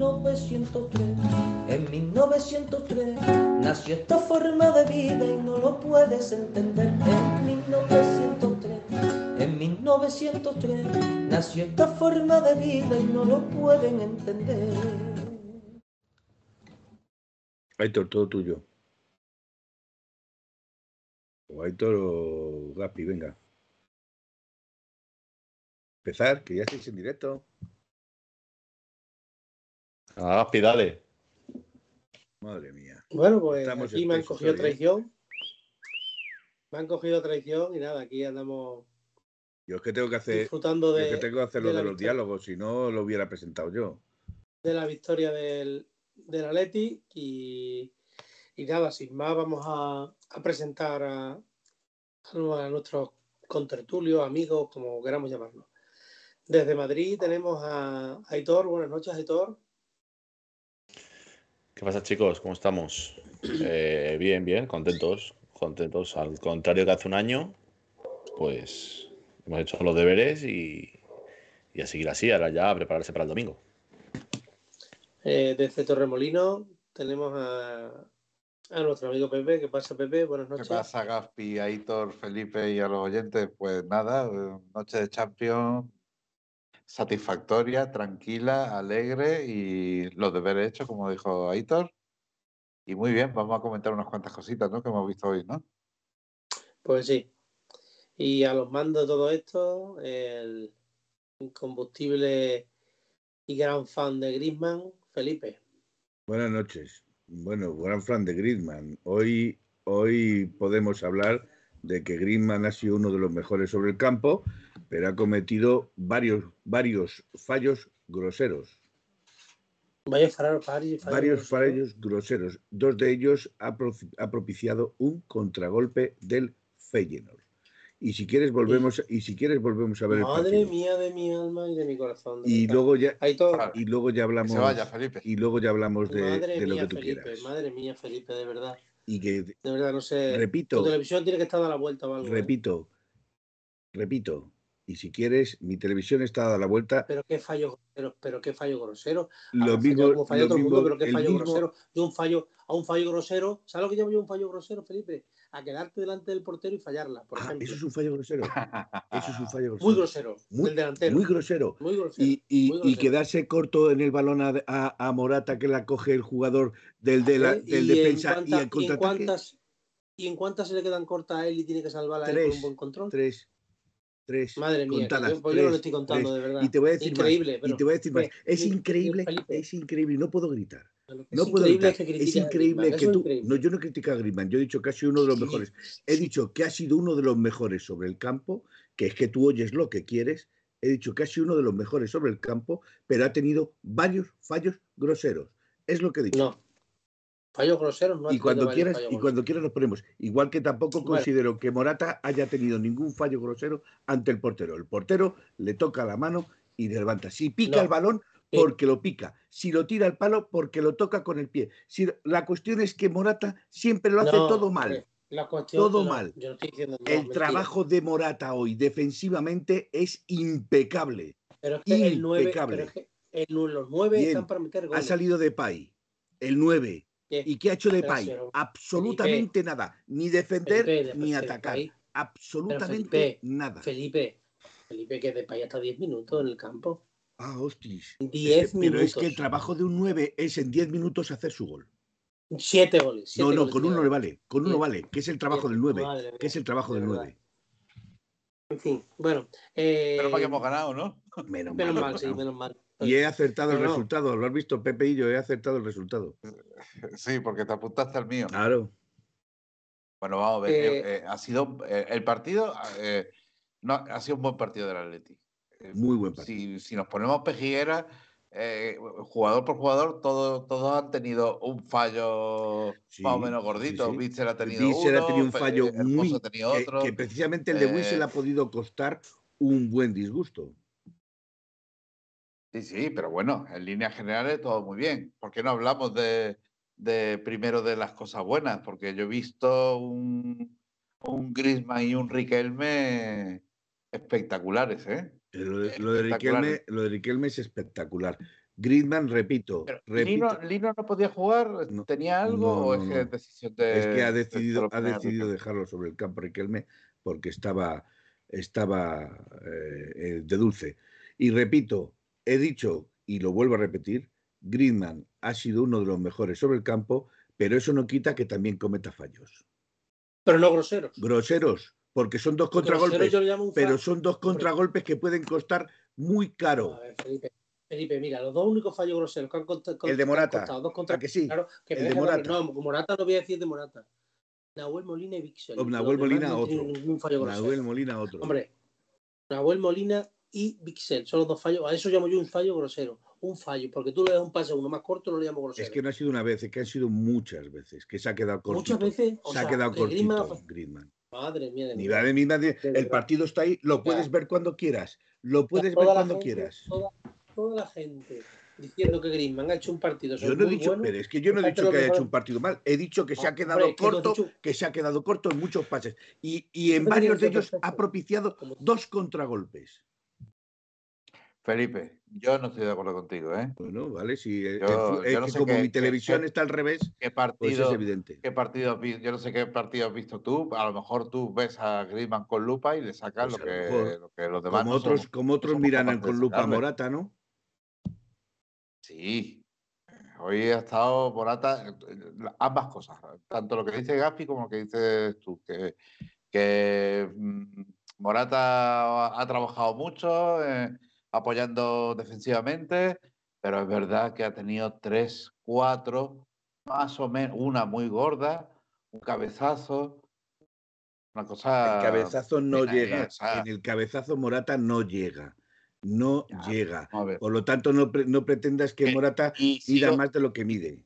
1903. En 1903 nació esta forma de vida y no lo puedes entender. En 1903, en 1903 nació esta forma de vida y no lo pueden entender. Aitor, todo tuyo. O Aitor o Gapi, venga. Empezar, que ya estáis en directo. Ah, Gaspi, dale. Madre mía. Bueno, pues Estamos aquí me han cogido traición. Me han cogido traición y nada, aquí andamos Yo es que tengo que hacer, disfrutando yo de, es que tengo que hacer lo de los victoria. diálogos, si no lo hubiera presentado yo. de la victoria del, del Atleti y, y nada, sin más vamos a, a presentar a, a nuestros contertulios, amigos, como queramos llamarlos. Desde Madrid tenemos a Aitor. Buenas noches, Aitor. ¿Qué pasa, chicos? ¿Cómo estamos? Eh, bien, bien, contentos. Contentos. Al contrario que hace un año, pues hemos hecho los deberes y, y a seguir así. Ahora ya a prepararse para el domingo. Eh, desde Torremolino tenemos a, a nuestro amigo Pepe. ¿Qué pasa, Pepe? Buenas ¿Qué noches. pasa, Gaspi, Aitor, Felipe y a los oyentes? Pues nada, eh, noche de Champions satisfactoria, tranquila, alegre y los deberes hechos, como dijo Aitor. Y muy bien, vamos a comentar unas cuantas cositas ¿no? que hemos visto hoy, ¿no? Pues sí. Y a los mandos de todo esto, el incombustible y gran fan de Griezmann, Felipe. Buenas noches. Bueno, gran fan de Griezmann. Hoy, hoy podemos hablar de que Griezmann ha sido uno de los mejores sobre el campo, pero ha cometido varios, varios fallos groseros. Vaya fallos, fallos, varios fallos groseros. Dos de ellos ha, pro- ha propiciado un contragolpe del Feyenoord. Y si quieres volvemos, y si quieres volvemos a ver el Madre mía de mi alma y de mi corazón. de Y luego ya, y luego ya Que hablamos, se vaya, Felipe. y luego ya hablamos de, lo mía, que tú Felipe, quieras. madre mía, Felipe, de verdad. Y que De verdad, no sé. repito, Tu televisión tiene que estar a la vuelta o algo. ¿eh? repito, repito. Y si quieres, mi televisión está dada la vuelta. Pero qué fallo grosero, pero qué fallo grosero. Lo mismo, lo mundo, pero qué fallo mismo- grosero. Yo un fallo, a un fallo grosero, ¿sabes lo que llamo yo un fallo grosero, Felipe? A quedarte delante del portero y fallarla, por Ah, eso es un fallo grosero. Eso es un fallo grosero. Muy grosero, Muy- del delantero. Muy grosero. Muy grosero. Y, y- muy y grosero. quedarse corto en el balón a, a- a Morata que la coge el jugador del, de la- del ¿Y en defensa y cuánta- al y en contraataque. cuántas ¿Y en cuántas se le quedan cortas a él y tiene que salvarla él Tres, con un buen control? Tres. Tres. Madre mía, contadas, yo, pues yo no lo estoy contando tres. de verdad. Y te voy a decir Increíble, más. pero- y te voy a decir más. Es increíble. Felipe. Es increíble. No puedo gritar. No es puedo es que Es increíble que tú. increíble. No, yo no critico a Griezmann. Yo he dicho que ha sido uno de los Sí, mejores. He dicho que ha sido uno de los mejores sobre el campo, que es que tú oyes lo que quieres. He dicho que ha sido uno de los mejores sobre el campo, pero ha tenido varios fallos groseros. Es lo que he dicho. No. Fallos groseros no y cuando quieras y cuando quieras nos ponemos igual que tampoco Bueno. considero que Morata haya tenido ningún fallo grosero ante el portero el portero le toca la mano y levanta si pica No. el balón. Porque lo pica si lo tira al palo porque lo toca con el pie si la cuestión es que Morata siempre lo hace No, todo mal hombre, la cuestión- Todo no, mal. Yo no estoy diciendo no, el mentira. trabajo de Morata hoy defensivamente es impecable Pero es que el 9, impecable. pero es que el, los 9 Bien. están para meter ha goles. salido de Pay el 9 ¿Qué? y qué ha hecho de Pero, Pay pero, absolutamente nada ni defender Felipe, de- ni de- atacar absolutamente nada. Felipe, Felipe, que de Pay hasta 10 minutos en el campo. Ah, hostis. 10 Es que- Pero es que el trabajo de un 9 es en 10 minutos hacer su gol. 7 goles. No, siete no, goles con uno le vale. Con uno vale, que es el trabajo del 9. Madre mía, Que es el trabajo de del verdad. 9. En fin, bueno. Eh, Pero para que hemos ganado, ¿no? Menos, Menos mal, mal, sí, menos mal. Y he acertado el No, resultado. Lo has visto, Pepe y yo, he acertado el resultado. Sí, porque te apuntaste al mío. Claro. Bueno, vamos a ver. Eh, eh, eh, ha sido eh, el partido, eh, no, ha sido un buen partido del Atleti. Eh, Muy buen partido. Si, si nos ponemos pejigueras, eh, jugador por jugador, todos, todos han tenido un fallo Sí, más o menos sí, gordito. sí. Witzel ha tenido uno, ha tenido un fallo Hermoso muy ha tenido otro. que precisamente el de Eh, ha podido costar un buen disgusto. Sí, sí, pero bueno, en líneas generales todo muy bien. ¿Por qué no hablamos de, de primero de las cosas buenas? Porque yo he visto un, un Griezmann y un Riquelme espectaculares, ¿eh? Eh, Lo de, lo de Espectacular. Riquelme, lo de Riquelme es espectacular. Griezmann, repito, ¿Lino, Lino no podía jugar? No, ¿Tenía algo no, o no, es que no. es decisión de.? es que ha de decidido, ha decidido dejarlo sobre el campo Riquelme porque estaba, estaba eh, de dulce. Y repito, he dicho y lo vuelvo a repetir, Griezmann ha sido uno de los mejores sobre el campo, pero eso no quita que también cometa fallos. Pero no groseros. Groseros, porque son dos contragolpes, pero son dos contragolpes que pueden costar muy caro. A ver, Felipe, Felipe, mira, los dos únicos fallos groseros que han costado. El de Morata, dos contra... ¿a que sí? Claro, que El de. Morata. No, Morata no voy a decir de Morata. Nahuel Molina y Vixel. Nahuel Molina, otro. Nahuel Molina, otro. Hombre, Nahuel Molina y Vixel son los dos fallos. A eso llamo yo un fallo grosero. Un fallo, porque tú le das un pase a uno más corto, no le llamo grosero. Es que no ha sido una vez, es que han sido muchas veces, que se ha quedado cortito. Muchas veces. o se ha sea, quedado que cortito, Griezmann- Griezmann. Madre mía de mi Ni vida. va de mí nadie. De El partido está ahí, lo puedes Ya. ver cuando quieras. Lo puedes ver Toda cuando gente- quieras. Toda, toda la gente diciendo que Griezmann ha hecho un partido. Yo no he dicho, pero es que yo no he dicho que haya hecho un partido mal. He dicho que se ha Hombre, quedado que corto, dicho. que se ha quedado corto en muchos pases. Y, y en varios de ellos perfecto. ha propiciado dos contragolpes. Felipe, yo no estoy de acuerdo contigo, ¿eh? Bueno, vale, si Yo- es yo no que sé como qué- mi televisión qué- está al revés, ¿Qué pues partido, es evidente. qué partido Yo no sé qué partido has visto tú. A lo mejor tú ves a Griezmann con lupa y le sacas Pues lo, a que, lo que los demás Como no otros, somos. como otros somos miran con lupa sacarle. Morata, ¿no? Sí. Hoy ha estado Morata, ambas cosas, tanto lo que dice Gaspi como lo que dices tú, que, que mm, Morata ha trabajado mucho eh, apoyando defensivamente, pero es verdad que ha tenido tres, cuatro, más o menos, una muy gorda, un cabezazo, una cosa... El cabezazo no ¿eh? llega. En el cabezazo Morata no llega. No Ya, llega. Por lo tanto, no, pre- no pretendas que Eh, Morata sigo- más de lo que mide.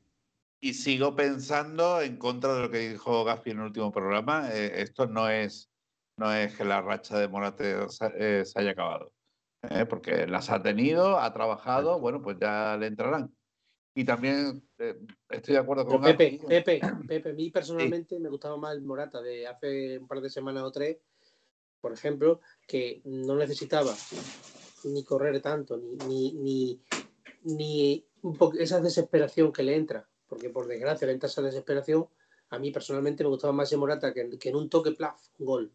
Y sigo pensando en contra de lo que dijo Gaspi en el último programa. eh, esto no es, no es que la racha de se, eh, se haya acabado. Eh, porque las ha tenido, ha trabajado, bueno, pues ya le entrarán. Y también eh, estoy de acuerdo con Pepe. Pepe, Pepe, a mí personalmente me gustaba más el Morata de hace un par de semanas o tres, por ejemplo, que no necesitaba ni correr tanto, ni, ni, ni, ni un esa desesperación que le entra, porque por desgracia le entra esa desesperación. A mí personalmente me gustaba más ese Morata que, que en un toque, plaf, un gol.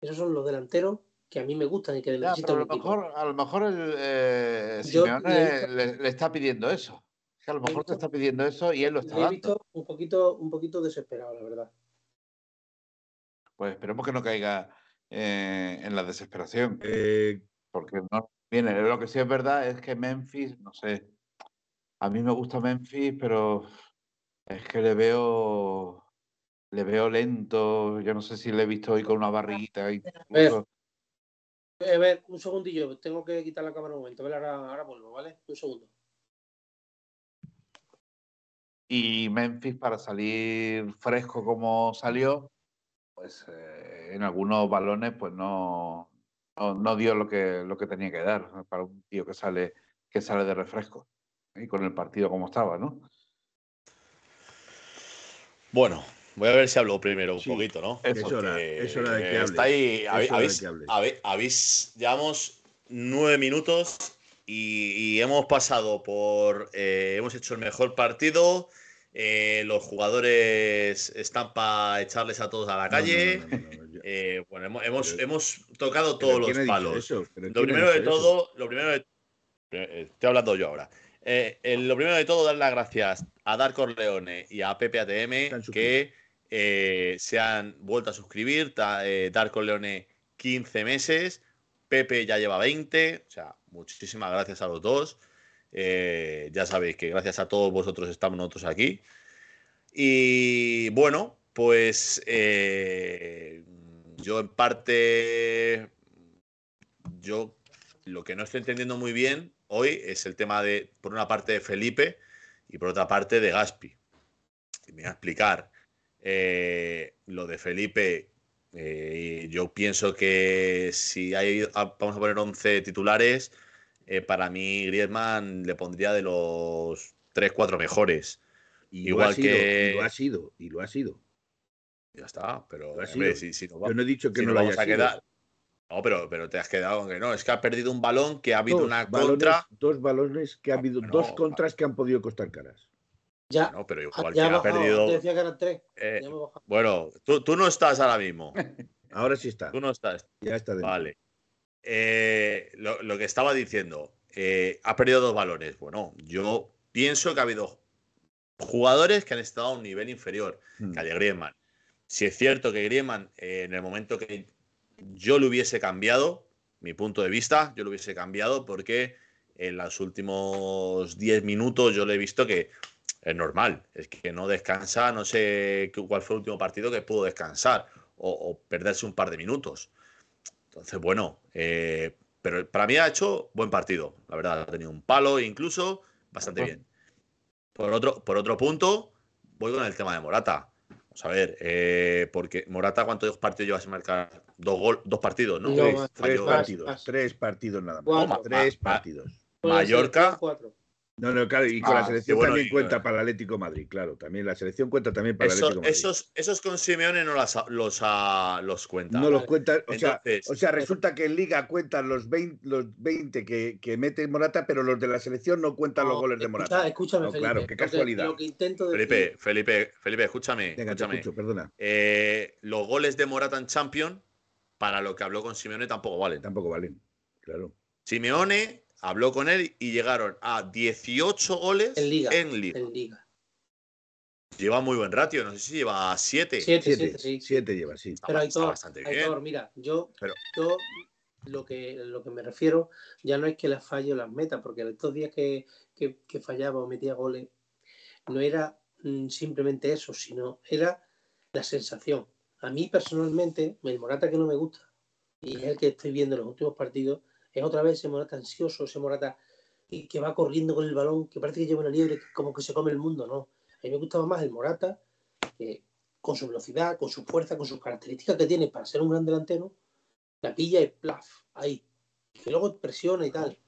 Esos son los delanteros que a mí me gustan y que Ya, necesitan pero a lo mejor, a lo mejor el, eh, Simeone le está pidiendo eso. Que a lo mejor te está pidiendo eso y él lo está Le he dando. visto un poquito, un poquito desesperado, la verdad. Pues esperemos que no caiga eh, en la desesperación. Eh, porque no viene. Lo que sí es verdad es que Memphis, no sé, a mí me gusta Memphis, pero es que le veo, le veo lento. Yo no sé si le he visto hoy con una barriguita. Incluso. A ver, un segundillo, tengo que quitar la cámara un momento, ¿vale? Ahora, ahora vuelvo, ¿vale? Un segundo. Y Memphis para salir fresco como salió, pues eh, en algunos balones pues no, no, no dio lo que, lo que tenía que dar para un tío que sale, que sale de refresco. Y con el partido como estaba, ¿no? Bueno, voy a ver si hablo primero un Sí, poquito, ¿no? es hora, es hora de que hables. Está ahí, habéis, habéis- habéis- llevamos nueve minutos y, y hemos pasado por, eh, hemos hecho el mejor partido, eh, los jugadores están para echarles a todos a la calle. no, no, no, no, yo- Eh, bueno, hemos, hemos, Pero- hemos tocado todos ¿quién ha los palos. Lo primero de todo, lo primero de, estoy hablando yo ahora. Eh, eh, lo primero de todo, dar las gracias a Dar Corleone y a Pepe ATM que eh, se han vuelto a suscribir. Ta- eh, Corleone 15 meses, Pepe ya lleva 20. O sea, muchísimas gracias a los dos. Eh, ya sabéis que gracias a todos vosotros estamos nosotros aquí. Y bueno, pues eh, yo en parte, yo lo que no estoy entendiendo muy bien hoy es el tema de, por una parte, de Felipe y por otra parte, de Gaspi. Y me voy a explicar. Eh, lo de Felipe, eh, yo pienso que si hay, ah, vamos a poner 11 titulares, eh, para mí Griezmann le pondría de los 3-4 mejores. Y Igual lo ha sido, que- y lo ha sido, y lo ha sido. Ya está, pero hombre, si, si nos Yo no he dicho que si no lo vamos haya a sido. quedar. No, pero, pero te has quedado con que no, es que ha perdido un balón que ha habido Dos una balones, contra. dos balones que ha No, habido, no, dos no. contras que han podido costar caras. Ya, No, pero igual ya que ha perdido. antes decía que eran tres. eh, bueno, tú, tú no estás ahora mismo. Ahora sí está, Tú no estás. ya está dentro. Vale. Eh, lo, lo que estaba diciendo, eh, ha perdido dos balones. Bueno, yo pienso que ha habido jugadores que han estado a un nivel inferior Mm. que al de Griezmann. Si es cierto que Griezmann, eh, en el momento que yo lo hubiese cambiado, mi punto de vista, yo lo hubiese cambiado porque en los últimos 10 minutos yo le he visto que es normal, es que no descansa, no sé qué- cuál fue el último partido que pudo descansar o, o perderse un par de minutos. Entonces, bueno, eh, pero para mí ha hecho buen partido, la verdad, ha tenido un palo e incluso bastante bien. Por otro, por otro punto, voy con el tema de Morata. Vamos a ver, eh, porque Morata, ¿cuántos partidos lleva sin marcar? Dos, gol, dos partidos, ¿no? No, tres, partidos, más. tres partidos nada más. Cuatro. Tres Ma- ma- partidos. Mallorca. cuatro. No, no, claro, y con Ah, la selección sí, bueno, también y- cuenta para el Atlético de Madrid, claro. También la selección cuenta también para el Atlético de Madrid. esos, esos con Simeone no las, los, ah, los cuenta. no los cuenta, o sea, o sea, resulta que en Liga cuentan los 20, los 20 que, que mete Morata, pero los de la selección no cuentan los goles de escucha- Morata. Escúchame, No, Felipe. claro, qué lo que- casualidad. Lo que intento decir, Felipe, Felipe, Felipe, escúchame. Venga, escúchame. escucho, perdona. Eh, los goles de Morata en Champions, para lo que habló con Simeone, tampoco valen. Tampoco valen, claro. Simeone habló con él y llegaron a 18 goles En Liga. en Liga. en Liga. Lleva muy buen ratio, no sé si lleva 7. Siete, Siete, siete, sí. siete lleva, sí. Pero hay está todo, bastante hay bien. todo. Mira, yo, Pero- yo lo que lo que me refiero ya no es que las falle o las meta, porque estos días que, que, que fallaba o metía goles, no era mm, simplemente eso, sino era la sensación. A mí personalmente, el Morata que no me gusta, y es el que estoy viendo en los últimos partidos, es otra vez ese Morata ansioso, ese Morata que, que va corriendo con el balón, que parece que lleva una liebre, que como que se come el mundo, ¿no? A mí me gustaba más el Morata, que con su velocidad, con su fuerza, con sus características que tiene para ser un gran delantero, la pilla y plaf, ahí. Que luego presiona y tal.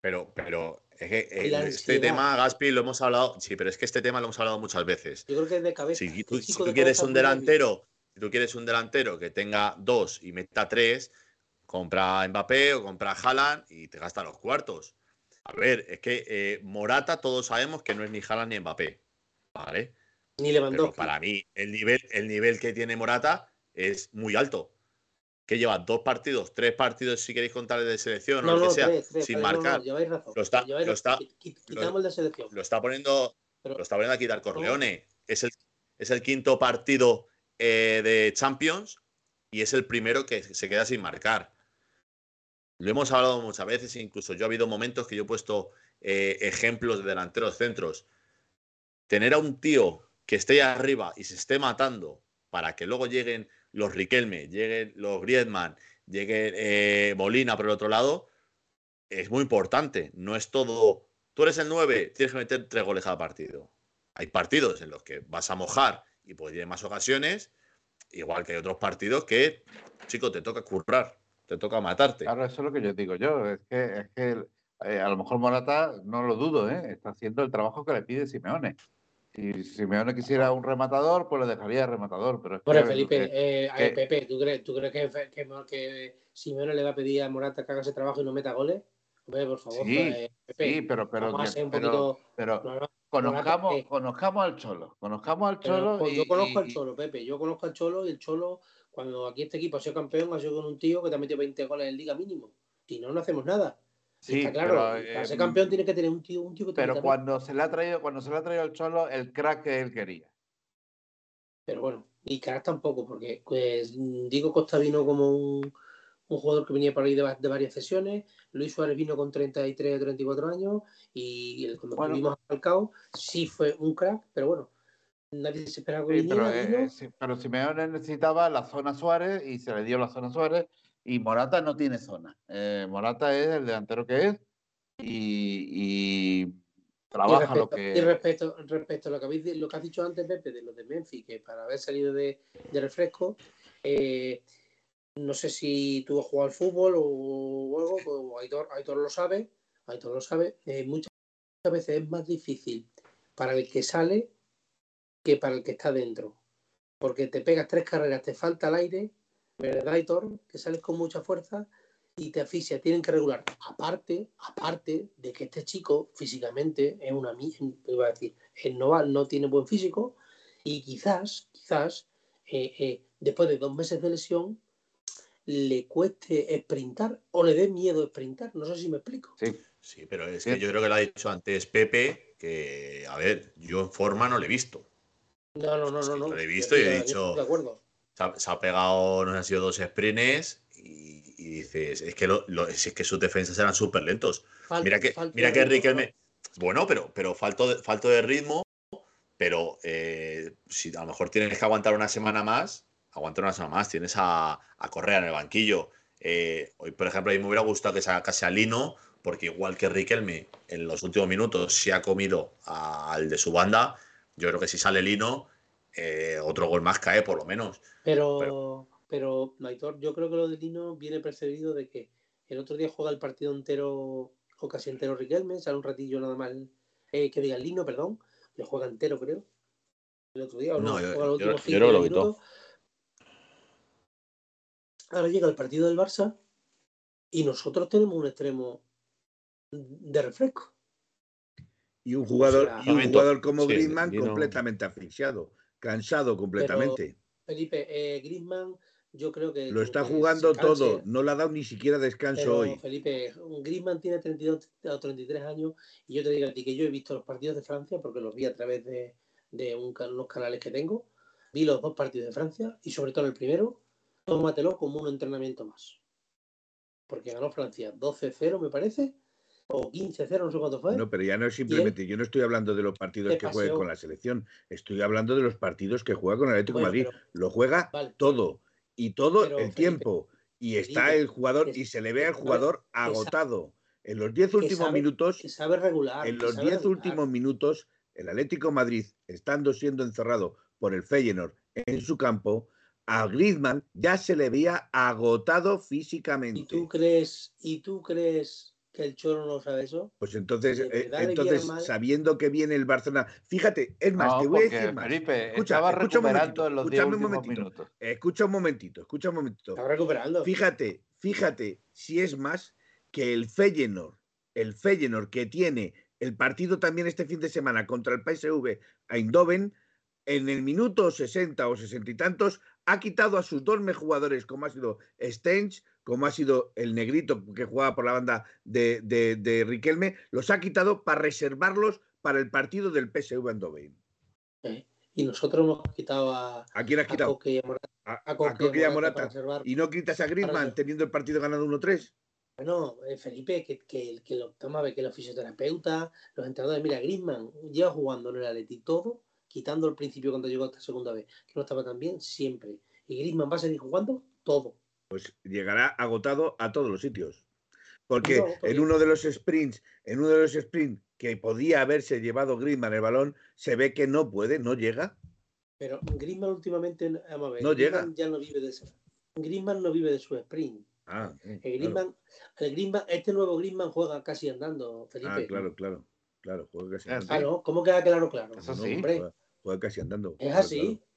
Pero, pero es que eh, Y este tema, Gaspi, lo hemos hablado. Sí, pero es que este tema lo hemos hablado muchas veces. Yo creo que es de cabeza. Si tú, si tú quieres un delantero, si tú quieres un delantero que tenga dos y meta tres, compra a Mbappé o compra a Haaland y te gasta los cuartos. A ver, es que eh, Morata todos sabemos que no es ni Haaland ni Mbappé. ¿Vale? Ni Pero Lewandowski. para mí, el nivel, el nivel que tiene Morata es muy alto. Que lleva dos partidos, tres partidos, si queréis contar de selección o no, lo no, que sea, tres, tres, sin pero marcar. razón. Lo está- lo está- selección. Lo está poniendo, Pero- lo está poniendo a quitar Corleone. Es el, es el quinto partido eh, de Champions y es el primero que se queda sin marcar. Lo hemos hablado muchas veces, incluso yo ha habido momentos que yo he puesto eh, ejemplos de delanteros centros. Tener a un tío que esté arriba y se esté matando para que luego lleguen los Riquelme, lleguen los Griezmann, llegue eh, Molina por el otro lado, es muy importante. No es todo. Tú eres el 9, tienes que meter tres goles cada partido. Hay partidos en los que vas a mojar y ir en más ocasiones, igual que hay otros partidos que, chico, te toca currar, te toca matarte. Claro, eso es lo que yo digo yo. Es que, es que eh, a lo mejor Morata, no lo dudo, ¿eh? está haciendo el trabajo que le pide Simeone. Si Simeone quisiera un rematador, pues le dejaría rematador. Pero es Bueno, que, Felipe, eh, eh, a ver, que- Pepe, ¿tú crees, tú crees que, que, que Simeone le va a pedir a Morata que haga ese trabajo y no meta goles? Hombre, por favor, Sí, eh, Pepe, sí, pero, pero, vamos a ser un pero, poquito... pero no, no, conozcamos, Morata, conozcamos al Cholo. Conozcamos al pero, Cholo. pues, y, yo conozco al y- Cholo, Pepe, yo conozco al Cholo y el Cholo, cuando aquí este equipo ha sido campeón, ha sido con un tío que te ha metido 20 goles en Liga mínimo. Si no, no hacemos nada. Sí, está claro, pero, para ser eh, campeón tiene que tener un tío, un tío que te Pero cuando se le ha traído, cuando se le ha traído al Cholo, el crack que él quería. Pero bueno, y Caras tampoco, porque pues Diego Costa vino como un, un jugador que venía por ahí de, va- de varias sesiones, Luis Suárez vino con 33 o 34 años y el, cuando Bueno. tuvimos a Falcao sí fue un crack, pero bueno, nadie se esperaba Sí, pero, eh, sí, pero Simeone necesitaba la zona Suárez y se le dio la zona Suárez y Morata no tiene zona. Eh, Morata es el delantero que es y, y trabaja y lo que. y respecto, respecto a lo que, habéis, lo que has dicho antes, Pepe, de lo de Memphis, que para haber salido de, de refresco, eh, no sé si tú has jugado al fútbol o algo, pues Aitor, Aitor lo sabe, Aitor lo sabe, eh, muchas veces es más difícil para el que sale que para el que está dentro. Porque te pegas tres carreras, te falta el aire, ¿verdad, Aitor? Que sales con mucha fuerza y te asfixia. Tienen que regular. Aparte, aparte de que este chico físicamente es una iba a decir, el Noval no tiene buen físico y quizás, quizás, eh, eh, después de dos meses de lesión, le cueste sprintar o le dé miedo sprintar. No sé si me explico. Sí. Sí, pero es que yo creo que lo ha dicho antes Pepe, que, a ver, yo en forma no le he visto. No, no, no, no. no. lo he visto y he dicho- De acuerdo. Se ha, se ha pegado, no sé, han sido dos sprints y, y dices, es que, lo, lo- es que sus defensas eran súper lentos. Mira que, mira que Riquelme. Bueno, pero, pero falto, de, falto de ritmo, pero eh, si a lo mejor tienes que aguantar una semana más, aguantar una semana más, tienes a, a Correa en el banquillo. Eh, hoy, por ejemplo, a mí me hubiera gustado que sacase a Lino, porque igual que Riquelme en los últimos minutos se ha comido al de su banda, yo creo que si sale Lino, eh, otro gol más cae por lo menos. Pero, pero, Naitor, yo creo que lo de Lino viene precedido de que el otro día juega el partido entero, o casi entero Riquelme, sale un ratillo nada más, eh, que diga Lino, perdón, le juega entero, creo. El otro día, o No, no, yo- yo- yo lo. Ahora llega el partido del Barça y nosotros tenemos un extremo de refresco. Y un jugador, sea, y un momento. jugador como Sí, Griezmann completamente asfixiado, cansado completamente. Felipe, eh, Griezmann, yo creo que. Lo está que jugando todo, no le ha dado ni siquiera descanso Pero, hoy. Felipe, Griezmann tiene 32 o 33 años y yo te digo a ti que yo he visto los partidos de Francia porque los vi a través de, de un unos canales que tengo. Vi los dos partidos de Francia y sobre todo el primero, tómatelo como un entrenamiento más. Porque ganó Francia 12-0, me parece, o 15-0, no sé cuánto fue. No, pero ya no es simplemente, yo no estoy hablando de los partidos ¿Qué que juegue con la selección, estoy hablando de los partidos que juega con el Atlético de Bueno, Madrid. pero- Lo juega Vale. todo y todo Pero, el Felipe, tiempo. Y está Felipe, el jugador y se le ve al jugador agotado. En los 10 que últimos sabe- minutos, que sabe regular. en los sabe 10 regular. últimos minutos, el Atlético de Madrid, estando siendo encerrado por el Feyenoord en su campo, a Griezmann ya se le veía agotado físicamente. ¿Y tú crees, y tú crees que el Choro no sabe eso? Pues entonces, eh, entonces sabiendo que viene el Barcelona, fíjate, es más, No, te voy a decir más. Felipe Escucha, estaba escucha un momentito, en los 10 escúchame un últimos momentito. minutos. Escucha un momentito, escucha un momentito. Está recuperando. Fíjate, fíjate si es más que el Feyenoord, el Feyenoord que tiene el partido también este fin de semana contra el PSV Eindhoven, en el minuto 60 o 60 y tantos, ha quitado a sus dos mejores jugadores, como ha sido Stench, como ha sido el negrito que jugaba por la banda de, de- de Riquelme, los ha quitado para reservarlos para el partido del PSV Eindhoven. Eh, Y nosotros hemos quitado a, ¿A quién has a quitado? Coque y a Morata. A, a a Coque y a Coque y a Morata. Y no quitas a Griezmann Para- teniendo el partido ganado 1-3. Bueno, eh, Felipe, que, que, que lo toma que los fisioterapeutas, los entrenadores, mira, Griezmann lleva jugando en el Atleti todo, quitando el principio cuando llegó esta segunda vez, que no estaba tan bien, siempre. Y Griezmann va a seguir jugando todo. Pues llegará agotado a todos los sitios. Porque No, en uno de los sprints, en uno de los sprints que podía haberse llevado Griezmann el balón, se ve que no puede, no llega. Pero Griezmann últimamente, vamos a ver, No Griezmann llega. ya no vive de eso. Griezmann no vive de su sprint. Ah, mm, El claro. Griezmann, el Griezmann, este nuevo Griezmann juega casi andando, Felipe. Ah, claro, claro, claro, juega casi Ah, andando. Ah, ¿no? ¿Cómo queda claro, claro? Eso No, sí. Hombre, juega, casi andando. es así. claro.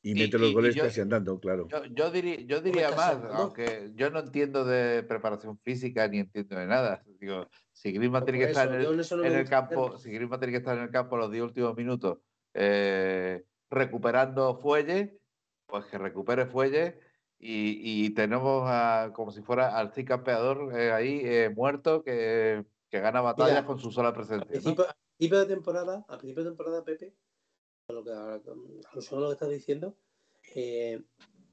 Y Y- mete los y- y goles yo- casi andando, claro. Yo, yo diría, yo diría más, hablando? aunque yo no entiendo de preparación física ni entiendo de nada. Digo, si Griezmann tiene que Por estar eso, en el, en eso no el campo, si Griezmann tiene que estar en el campo los 10 últimos minutos eh, recuperando fuelle, pues que recupere fuelle y, y tenemos a- como si fuera al campeador eh, ahí eh, muerto que, que gana batallas Mira, con su sola presencia. ¿no? principio, al principio de temporada, al principio de temporada, Pepe, a lo que, alusión a lo que estás diciendo, eh,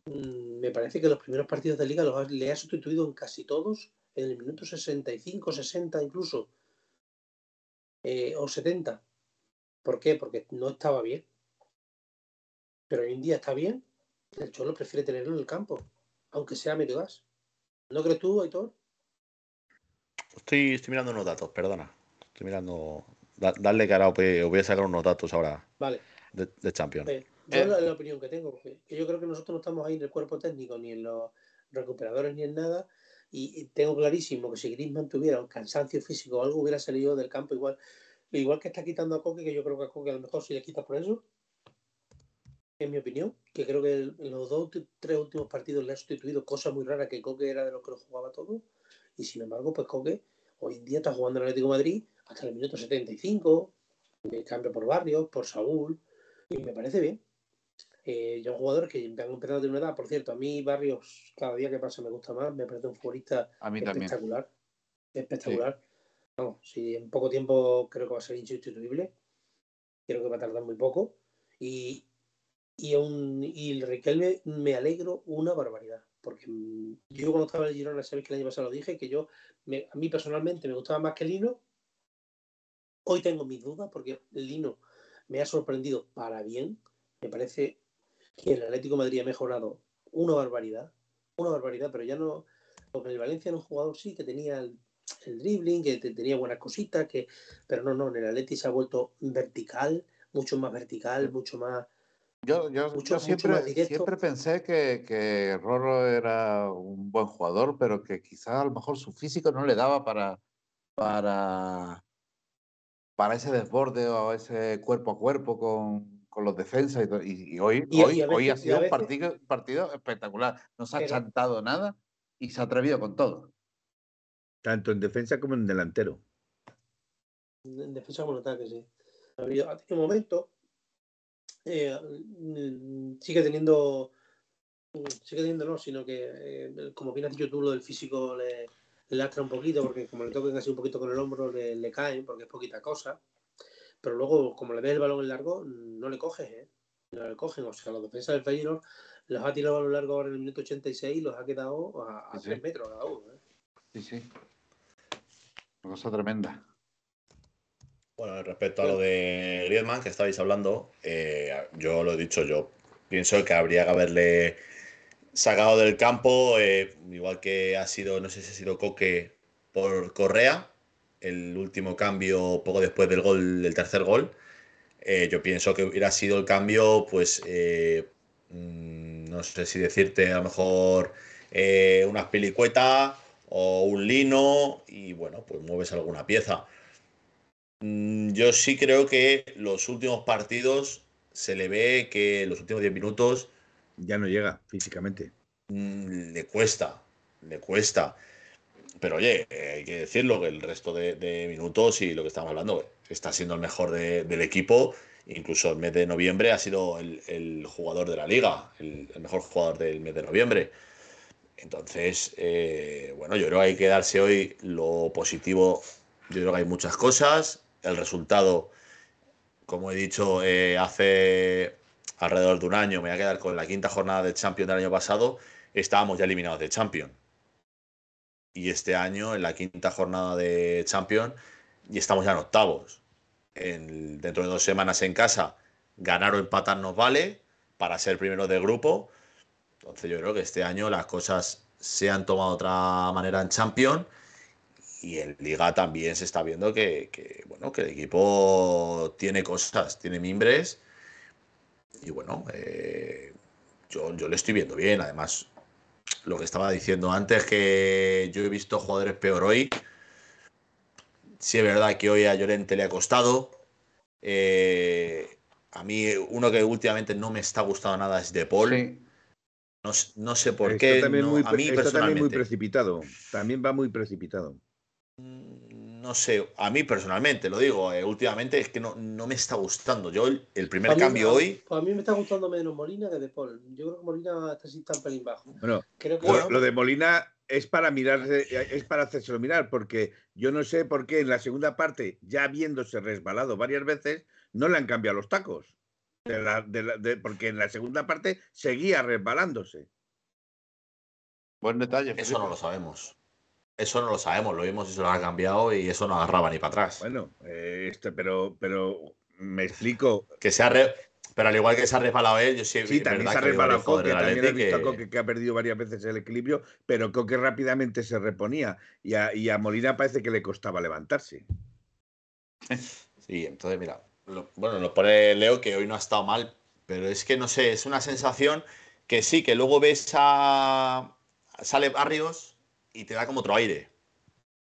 mm, me parece que los primeros partidos de liga los le ha sustituido en casi todos en el minuto 65, 60 incluso, eh, o 70. ¿Por qué? Porque no estaba bien. Pero hoy en día está bien. El Cholo prefiere tenerlo en el campo, aunque sea medio gas. ¿No crees tú, Aitor? Estoy, estoy mirando unos datos, perdona. Estoy mirando. da- Dale cara, os voy a sacar unos datos ahora Vale. De, de Champions. Eh, yo Eh. la, la opinión que tengo, que, que yo creo que nosotros no estamos ahí en el cuerpo técnico, ni en los recuperadores, ni en nada. Y, y tengo clarísimo que si Griezmann tuviera un cansancio físico o algo, hubiera salido del campo igual. Igual que está quitando a Coque, que yo creo que a Coque a lo mejor si le quitas por eso, en mi opinión, que creo que el- en los dos, tres últimos partidos le ha sustituido cosas muy raras, que Coque era de los que lo jugaba todo. Y sin embargo, pues Coque hoy en día está jugando en Atlético de Madrid hasta el minuto 75, que cambia por Barrios, por Saúl, y me parece bien. Eh, yo jugadores que han empezado de una edad, por cierto, a mí Barrios cada día que pasa me gusta más, me parece un futbolista A mí también. espectacular. Espectacular. Vamos, si en poco tiempo creo que va a ser insustituible. Creo que va a tardar muy poco. Y, y, aún, y el Riquelme me alegro una barbaridad. Porque yo cuando estaba en el Girona, sabéis que el año pasado lo dije, que yo, me- a mí personalmente me gustaba más que Lino. Hoy tengo mis dudas porque Lino me ha sorprendido para bien. Me parece que el Atlético de Madrid ha mejorado una barbaridad. Una barbaridad, pero ya no. Porque el Valencia era un jugador sí que tenía el, el dribbling, que te- tenía buenas cositas, que, pero no, no, en el Atleti se ha vuelto vertical, mucho más vertical, mucho más. Yo, yo, Mucho- yo mucho siempre, más directo. siempre pensé que, que Rorro era un buen jugador, pero que quizás a lo mejor su físico no le daba para, para, para ese desborde o ese cuerpo a cuerpo con, con los defensas. Y, y- y hoy, Y- hoy, y hoy ha sido un partido, partido espectacular. No se ha Pero- chantado nada y se ha atrevido con todo. Tanto en defensa como en delantero. En defensa como en ataque, sí. Ha habido- ha tenido momentos. eh, mm, sigue teniendo. mm, Sigue teniendo, no, sino que, eh, como bien has dicho tú, lo del físico le lastra un poquito, porque como le toquen así un poquito con el hombro, le, le caen, porque es poquita cosa. Pero luego, como le ves el balón en largo, no le coges, ¿eh? No le cogen. O sea, los defensas del Feyenoord los ha tirado a lo largo ahora en el minuto 86 y los ha quedado a, a Sí, sí. 3 metros cada uno. ¿eh? Sí, sí. Una cosa tremenda. Bueno, respecto a lo de Griezmann que estabais hablando, eh, yo lo he dicho, yo pienso que habría que haberle sacado del campo, eh, igual que ha sido, no sé si ha sido Coque por Correa, el último cambio poco después del gol, del tercer gol. Eh, yo pienso que hubiera sido el cambio, pues, eh, mm, no sé si decirte a lo mejor unas pelicuetas o un lino y bueno, pues mueves alguna pieza. Mm, Yo sí creo que los últimos partidos se le ve que los últimos 10 minutos Ya no llega físicamente. mm, le cuesta, le cuesta. Pero oye, hay que decirlo, que el resto de, minutos y lo que estamos hablando está siendo el mejor de- del equipo. Incluso el mes de noviembre ha sido el, jugador de la liga, el, el mejor jugador del mes de noviembre. Entonces, eh, bueno, yo creo que hay que darse hoy lo positivo. Yo creo que hay muchas cosas. El resultado, como he dicho, eh, hace alrededor de un año, me voy a quedar con la quinta jornada de Champions del año pasado, estábamos ya eliminados de Champions. Y este año, en la quinta jornada de Champions, y estamos ya en octavos. En- dentro de dos semanas en casa, ganar o empatar nos vale para ser primeros de grupo. Entonces yo creo que este año las cosas se han tomado de otra manera en Champions y en Liga también se está viendo que, que, bueno, que el equipo tiene cosas, tiene mimbres y bueno, eh, yo, yo le estoy viendo bien. Además, lo que estaba diciendo antes, que yo he visto jugadores peor hoy. Sí es verdad que hoy a Llorente le ha costado. Eh, a mí uno que últimamente no me está gustando nada es De Paul. Sí. No, no sé por está qué. también, no- muy, a mí está también muy personalmente. precipitado. También va muy precipitado. Mm, No sé, a mí personalmente lo digo, eh, últimamente es que no, no me está gustando. Yo el, el primer mí- cambio a- hoy, Pues a mí me está gustando menos Molina que De Paul. Yo creo que Molina está así tan pelín bajo. Bueno, Creo que lo, lo de Molina es para mirarse, es para hacérselo mirar, porque yo no sé por qué en la segunda parte, ya habiéndose resbalado varias veces, no le han cambiado los tacos. De la- de la- de- porque en la segunda parte seguía resbalándose. Buen detalle. eso no lo sabemos. Eso no lo sabemos, lo vimos y se lo ha cambiado y eso no agarraba ni para atrás. Bueno, eh, este, pero, pero me explico. Que se ha re- Pero al igual que se ha resbalado él, yo sí, Sí, también se ha resbalado Coque, también he visto a que- Coque que ha perdido varias veces el equilibrio, pero Coque rápidamente se reponía y a, y a Molina parece que le costaba levantarse. Sí, entonces mira, lo- bueno, nos pone Leo que hoy no ha estado mal, pero es que no sé, es una sensación que sí, que luego ves a... sale Barrios y te da como otro aire.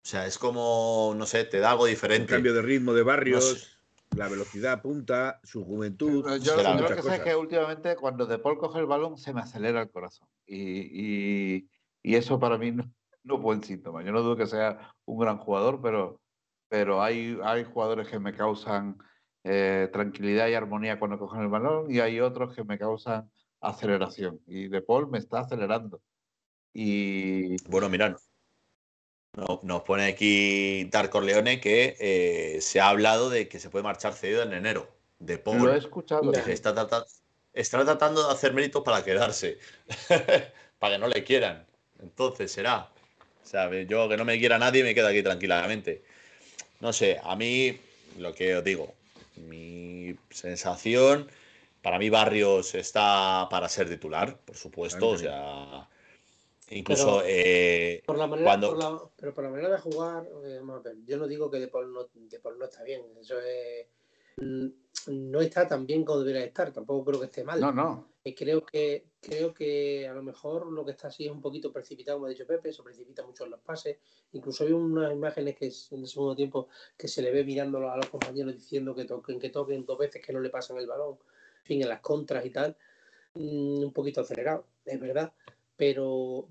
O sea, es como, no sé, te da algo Un diferente. cambio de ritmo de barrios, No sé. la velocidad punta, su juventud. Yo, lo que sé es que últimamente cuando De Paul coge el balón se me acelera el corazón. Y, y- y eso para mí no, no es buen síntoma. Yo no dudo que sea un gran jugador, pero, pero hay, hay jugadores que me causan eh, tranquilidad y armonía cuando cogen el balón y hay otros que me causan aceleración. Y De Paul me está acelerando. Y Bueno, mirad, no- nos pone aquí Darko Leone que eh, se ha hablado de que se puede marchar cedido en enero. De Paul. lo he escuchado. Está, trata- está tratando de hacer méritos para quedarse, para que no le quieran. Entonces será. O sea, yo que no me quiera nadie me quedo aquí tranquilamente. No sé, a mí, lo que os digo, mi sensación, para mí Barrios está para ser titular, por supuesto. O Ándale. sea, incluso Pero- eh, Por la manera, Cuando- por la- pero por la manera de jugar, eh, yo no digo que De Paul no, De Paul no está bien, eso es, mm, no está tan bien como debería estar, tampoco creo que esté mal. No, no. Y creo que, creo que a lo mejor lo que está así es un poquito precipitado, como ha dicho Pepe, se precipita mucho en los pases. Incluso hay unas imágenes que es en el segundo tiempo que se le ve mirándolo a los compañeros diciendo que toquen, que toquen dos veces que no le pasan el balón, en fin, en las contras y tal. Mm, un poquito acelerado, es verdad, pero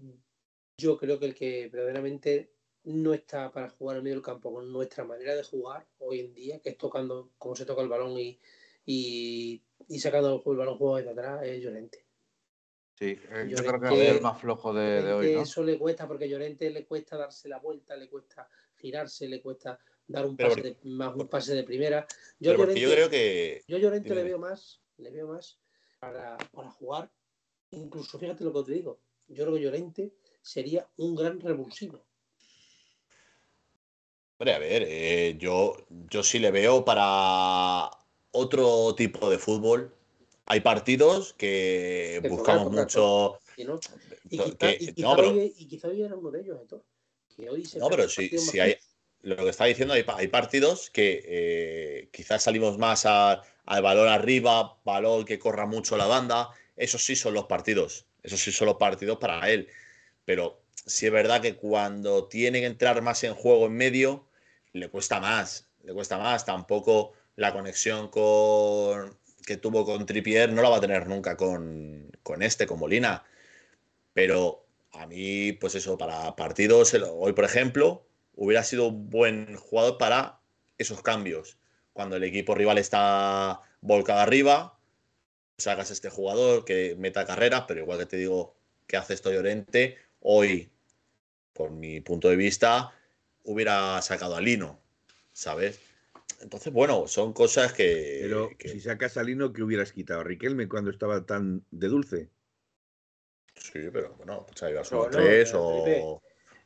yo creo que el que verdaderamente no está para jugar en medio del campo con nuestra manera de jugar hoy en día, que es tocando como se toca el balón y, y, y sacando el balón juego desde atrás, es Llorente. Sí, eh, yo creo que es el más flojo de, de hoy. Eso le cuesta porque a Llorente le cuesta darse la vuelta, le cuesta girarse, le cuesta dar un pase de, más un pase de primera. Yo, Llorente- creo que. yo a Llorente Dime, le veo más, le veo más para, para jugar. Incluso fíjate lo que te digo. Yo creo que Llorente sería un gran revulsivo. Hombre, a ver, eh, yo, yo sí le veo para otro tipo de fútbol. Hay partidos que Que buscamos mucho. Y, to- quizá, que- y quizá no, pero, hoy, y quizá hoy era uno de ellos, Héctor. Que hoy se no, pero si, si hay. Lo que está diciendo, hay, hay partidos que eh, quizás salimos más al balón arriba, balón que corra mucho la banda. Esos sí son los partidos. Esos sí son los partidos para él. Pero sí es verdad que cuando tiene que entrar más en juego en medio, le cuesta más. Le cuesta más. Tampoco la conexión con que tuvo con Trippier no la va a tener nunca con, con este, con Molina. Pero a mí, pues eso, para partidos, hoy por ejemplo, hubiera sido un buen jugador para esos cambios. Cuando el equipo rival está volcado arriba, sacas este jugador que meta carreras, pero igual que te digo que hace esto Llorente, hoy, por mi punto de vista, hubiera sacado a Lino, ¿sabes? Entonces, bueno, son cosas que. Pero que- si sacas a Lino, ¿qué hubieras quitado? ¿A Riquelme cuando estaba tan de dulce? Sí, pero bueno, pues ahí vas No, 1-3 no, o, Felipe, o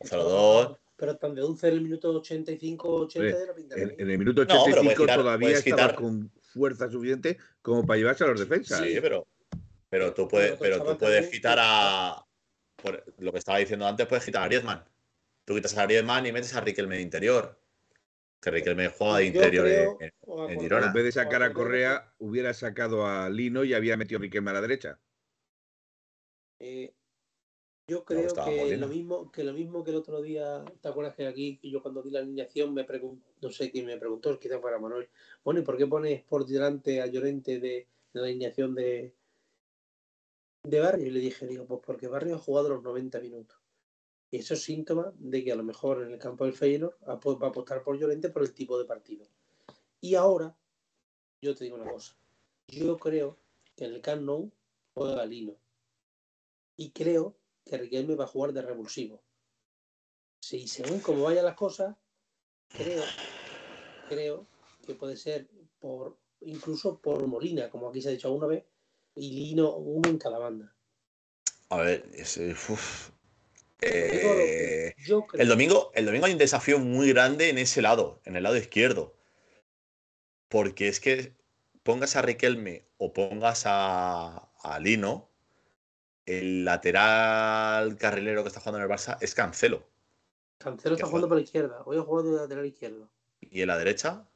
0-2. Pero tan de dulce en el minuto 85, 80 Hombre, de la pinta. En, en el minuto No, pero 85 puedes quitar- todavía estaba quitar- con fuerza suficiente como para llevarse a los defensas. Sí, pero, pero tú puedes, pero tú puedes quitar a. por lo que estaba diciendo antes, puedes quitar a Griezmann. Tú quitas a Griezmann y metes a Riquelme de interior. Que Riquelme juega de interior creo, en- Girona. En vez de sacar a Correa, hubiera sacado a Lino y había metido a Riquelme a la derecha. Eh, yo creo que lo mismo que lo mismo que el otro día, ¿te acuerdas que aquí yo cuando di la alineación me preguntó, no sé quién me preguntó, quizás fuera Manuel, bueno, ¿y por qué pones por delante a Llorente de, de la alineación de, de Barrio? Y le dije, digo, pues porque Barrio ha jugado los 90 minutos. Y eso es síntoma de que a lo mejor en el campo del Feyenoord va a- va a apostar por Llorente por el tipo de partido. Y ahora, yo te digo una cosa, yo creo que en el Camp Nou juega Lino. Y creo que Riquelme va a jugar de revulsivo. Si según como vayan las cosas, creo, creo que puede ser por incluso por Molina, como aquí se ha dicho alguna vez, y Lino uno en cada banda. A ver, ese- Eh, yo creo. el, domingo, el domingo hay un desafío muy grande en ese lado, en el lado izquierdo. Porque es que pongas a Riquelme o pongas a, a Lino, el lateral carrilero que está jugando en el Barça es Cancelo. Cancelo está jugando juega. por la izquierda. Hoy ha jugado de lateral izquierdo. Y en la derecha,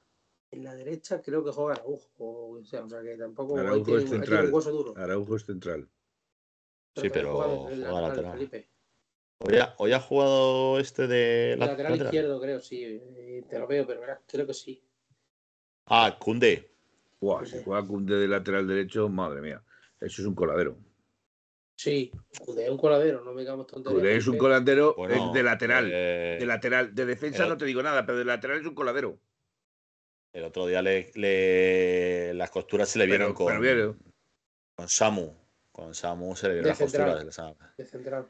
En la derecha creo que juega Araujo. O sea, o sea que tampoco. Araujo tiene- es central. un hueso duro. Araujo es central. sí, pero juega lateral. Felipe. Hoy ha, hoy ha jugado este de El la- lateral lateral. izquierdo, creo, sí. eh, Te lo veo, pero creo que sí. Ah, Kunde. Buah, si juega Cunde de lateral derecho, madre mía. Eso es un coladero. Sí, Cundé es un coladero, no me digamos tonterías. Cunde es un coladero Bueno, es de lateral. eh, De lateral. De defensa no te digo nada, pero de lateral es un coladero. el otro día le, le- las costuras se le vieron Pero, con, pero con Samu. Con Samu se le vieron De las costuras. de la- De central.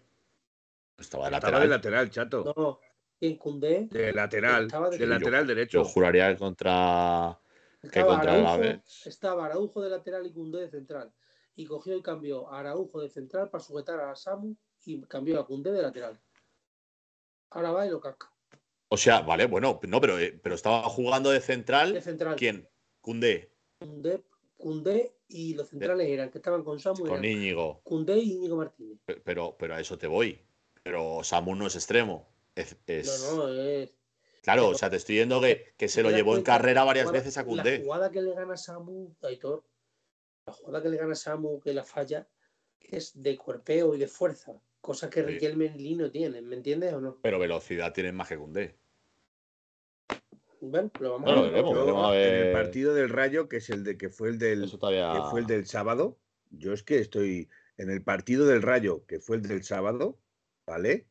Estaba de estaba de lateral. lateral, chato. No, y en Cundé De lateral. De- De lateral Yo derecho. juraría que contra. estaba contra el Araujo, estaba Araujo de lateral y Cundé de central. Y cogió y cambió a Araujo de central para sujetar a Samu y cambió a Cundé de lateral. Ahora va y lo casca. O sea, vale, bueno, no, pero, eh, pero estaba jugando de De central. central. ¿Quién? Kunde, Cundé, Cundé y los centrales eran que estaban con Samu. con Íñigo. Cundé y Íñigo Martínez. Pe- Pero, pero a eso te voy. Pero Samu no es extremo. Es, es- No, no, es. claro, pero- o sea, te estoy diciendo que, que se ¿Te lo llevó en carrera varias jugada- veces a La Kunde. jugada que le gana Samu, Aitor, la jugada que le gana Samu, que la falla, es de cuerpeo y de fuerza. Cosa que Sí. Riquelme y Lino tienen, ¿me entiendes o no? Pero velocidad tienen más que Kunde. Bueno, lo vamos a ver. veremos, Yo, veremos a En el partido del Rayo, que es el de que fue el del todavía. que fue el del sábado. Yo es que estoy en el partido del Rayo, que fue el del sábado, ¿vale?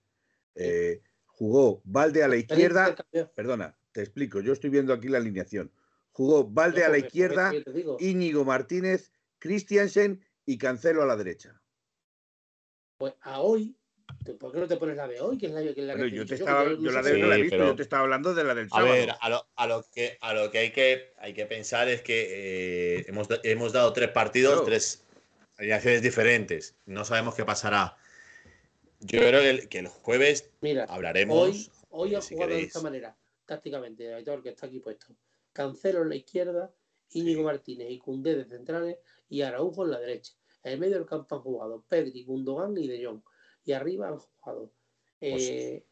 Eh, jugó Valde a la izquierda. Perdona, te explico. Yo estoy viendo aquí la alineación. Jugó Valde No, a la izquierda, Íñigo Martínez, Christiansen y Cancelo a la derecha. pues a hoy, ¿por qué no te pones la de hoy? Que es la, que es la que yo, te estaba, yo la de hoy no la he visto, pero- yo te estaba hablando de la del A sábado. ver, a lo, a lo que, a lo que, hay, que hay que pensar es que eh, hemos, hemos dado tres partidos, Claro. tres alineaciones diferentes. No sabemos qué pasará. Yo creo que el, que el jueves Mira, hablaremos. hoy, hoy eh, ha si jugado de esta manera, tácticamente, Aitor, que está aquí puesto. Cancelo en la izquierda, Íñigo Sí. Martínez y Cundé de centrales y Araujo en la derecha. En el medio del campo han jugado Pedri, Gundogan y De Jong. Y arriba han jugado eh,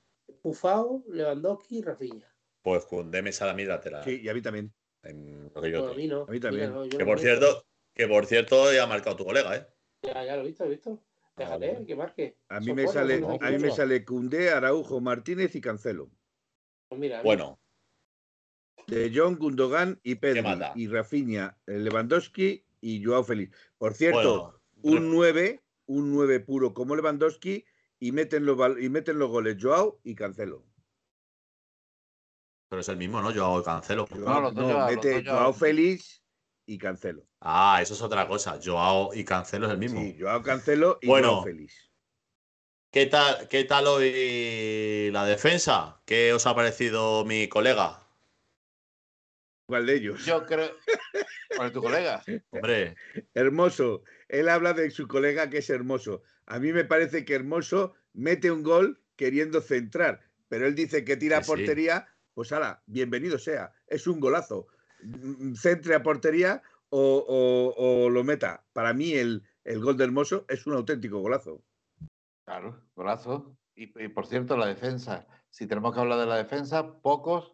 Pufao, Lewandowski y Rafinha. Pues con de mesa a mi lateral. Sí, y a mí también. en lo que yo Bueno, a mí no. A mí también. Mira, no, que no por me cierto, que por cierto ya ha marcado tu colega, ¿eh? Ya, ya lo he visto, lo he visto. Déjale, vale. que marque. A mí Son me sale, son a mí me sale Cundé, Araujo, Martínez y Cancelo. Pues mira, Bueno, De Jong, Gundogan y Pedri. manda? Y Rafinha, eh, Lewandowski y Joao Félix. Por cierto, bueno, un 9, un 9 puro como Lewandowski y meten los, y meten los goles Joao y Cancelo. pero es el mismo, ¿no? Yo hago cancelo. Joao- no, Joao, los mete Joao. Joao Félix y Cancelo. Ah, eso es otra cosa. Joao y Cancelo es el mismo. Sí, Joao Cancelo y Bueno. Joao Félix. ¿Qué tal, ¿Qué tal hoy la defensa? ¿Qué os ha parecido mi colega? ¿Cuál de ellos? Yo creo. ¿Cuál es tu colega? Hombre, Hermoso. Él habla de su colega que es hermoso. A mí me parece que Hermoso mete un gol queriendo centrar, pero él dice que tira a sí. portería. Pues ahora, bienvenido sea. Es un golazo. Centre a portería o, o- o lo meta. Para mí el, el gol de Hermoso es un auténtico golazo. Claro, golazo. Y, y por cierto, la defensa. Si tenemos que hablar de la defensa, pocos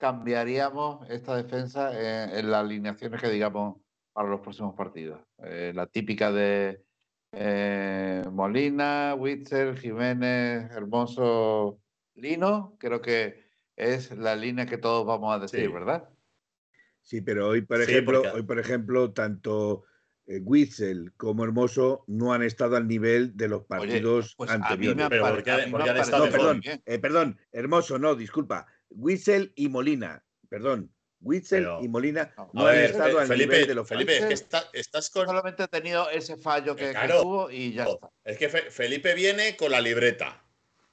cambiaríamos esta defensa en, en las alineaciones que digamos para los próximos partidos. Eh, la típica de eh, Molina, Witzel, Jiménez, Hermoso, Lino, creo que es la línea que todos vamos a decir, Sí. ¿verdad? Sí, pero hoy, por Sí, ejemplo, porque- hoy, por ejemplo, tanto eh, Witzel como Hermoso no han estado al nivel de los partidos pues a mí me anteriores. ha Pero pare- porque- a mí porque ha han estado No, perdón, eh, perdón, Hermoso, no, disculpa. Witzel y Molina, perdón. Witzel Pero- y Molina No, han ver, estado al Felipe, nivel de los Felipe, es que está- estás con. Solamente ha tenido ese fallo que, tuvo y ya está. Es que Fe- Felipe viene con la libreta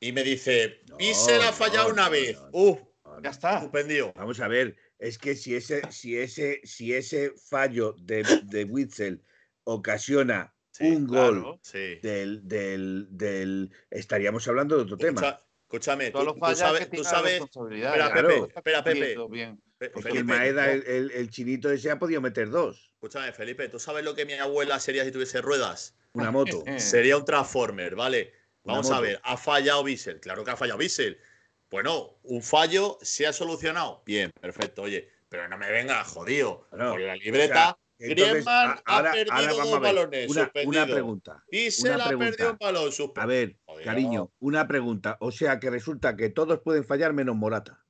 y me dice: No, Pise la ha no, fallado una no, vez. no, no. Uf, No, no. Ya está. suspendido. Vamos a ver, es que si ese, si ese, si ese fallo de, de Witzel ocasiona Sí, un gol claro. Sí. del, del, del. Estaríamos hablando de otro tema. Escúchame, tú, tú sabes, tú sabes. Espera, Pepe, no espera, Pepe. bien. Porque Felipe, el Maeda, el, el- el chinito ese ha podido meter dos. escúchame, Felipe, ¿tú sabes lo que mi abuela sería si tuviese ruedas? Una moto. Sería un Transformer, ¿vale? Vamos a ver, ha fallado Bissell. Claro que ha fallado Bissell. Bueno, un fallo se ha solucionado. Bien, perfecto. Oye, pero no me venga jodido. Bueno, Por la libreta, Entonces, Griezmann ahora- ha perdido ahora vamos dos balones. Una, suspendido. una pregunta. Una ha perdido un balón A ver, Joder. cariño, una pregunta. O sea que resulta que todos pueden fallar menos Morata.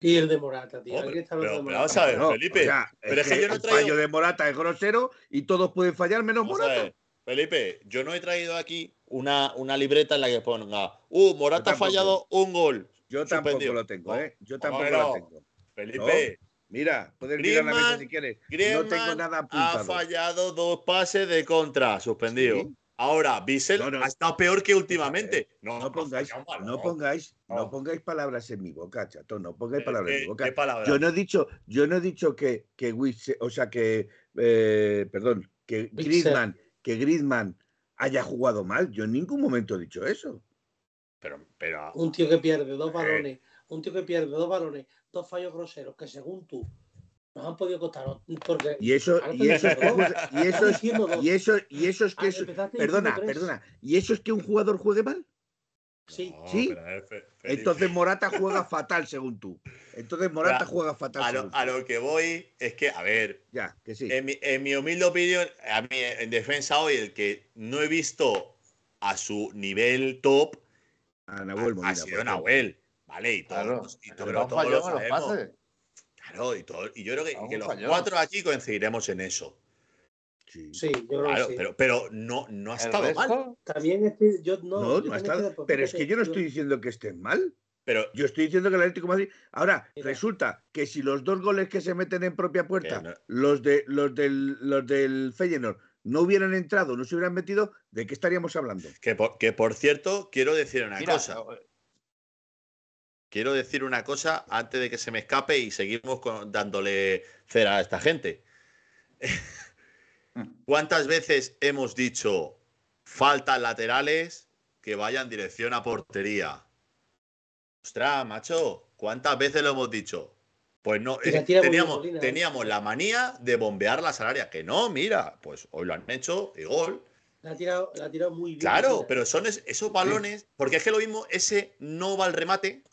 Y el de Morata, tío. Hombre, pero- de pero Morata. vamos a ver, No, Felipe, o sea, pero es que yo no he el fallo de Morata es grosero y todos pueden fallar menos Vamos a Morata. ver, Felipe, yo no he traído aquí una, una libreta en la que ponga, uh, Morata ha fallado un gol. Yo tampoco suspendido. lo tengo, ¿eh? Yo ¿cómo tampoco lo no? tengo. Felipe, Mira, puedes mirar la mesa Griezmann- si quieres. Griezmann no tengo nada ha apuntado. fallado dos pases de contra, suspendido. Sí. Ahora, Bissell No, no. ha estado peor que últimamente. No, No pongáis, ha no pongáis, no No. pongáis palabras en mi boca, chato. No pongáis ¿Qué- palabras en mi boca. qué palabra? Yo no he dicho, yo no he dicho que, que o sea que, eh, perdón, que. Griezmann, que Griezmann haya jugado mal. Yo en ningún momento he dicho eso. Pero, pero, Un tío que pierde dos Eh. balones, un tío que pierde dos balones, dos fallos groseros, que según tú nos han podido costar. Porque Y eso, y eso es que, y eso es, diciendo dos. y eso, y eso es que Ah, perdona, perdona, y eso es que un jugador juegue mal. Sí. No, ¿Sí? Entonces Morata juega fatal según tú. Entonces Morata Ya, juega fatal. a lo, según tú. a lo que voy es que, a ver, Ya, que sí. En mi, en mi humilde opinión, a mí en defensa hoy, el que no he visto a su nivel top A ha, Nahuel ha Molina, sido por ejemplo. Nahuel. ¿Vale? Y Claro, todos, y todo- lo los sabemos. pases. Claro, y, todo- y yo creo que, los falló. cuatro aquí coincidiremos en eso. Sí. Sí, yo creo Claro, que sí. pero, pero no, no ha estado mal. También estoy, yo no. No, yo no ha también estado. estoy de- Pero es que yo no estoy diciendo que estén mal. Pero Yo estoy diciendo que el Atlético de Madrid. Ahora, Mira. resulta que si los dos goles que se meten en propia puerta, no- los, de, los, del, los del Feyenoord, no hubieran entrado, no se hubieran metido, ¿de qué estaríamos hablando? que por, que por cierto, quiero decir una mira, cosa. Quiero decir una cosa antes de que se me escape y seguimos con- dándole cera a esta gente. ¿Cuántas veces hemos dicho faltas laterales que vayan dirección a portería? Ostras, macho, ¿cuántas veces lo hemos dicho? Pues no, eh, teníamos, ¿eh? la manía de bombear las áreas. Que no, mira, pues hoy lo han hecho y gol. La ha tirado, la ha tirado muy bien. Claro, pero son es- esos balones, porque es que lo mismo, ese no va al remate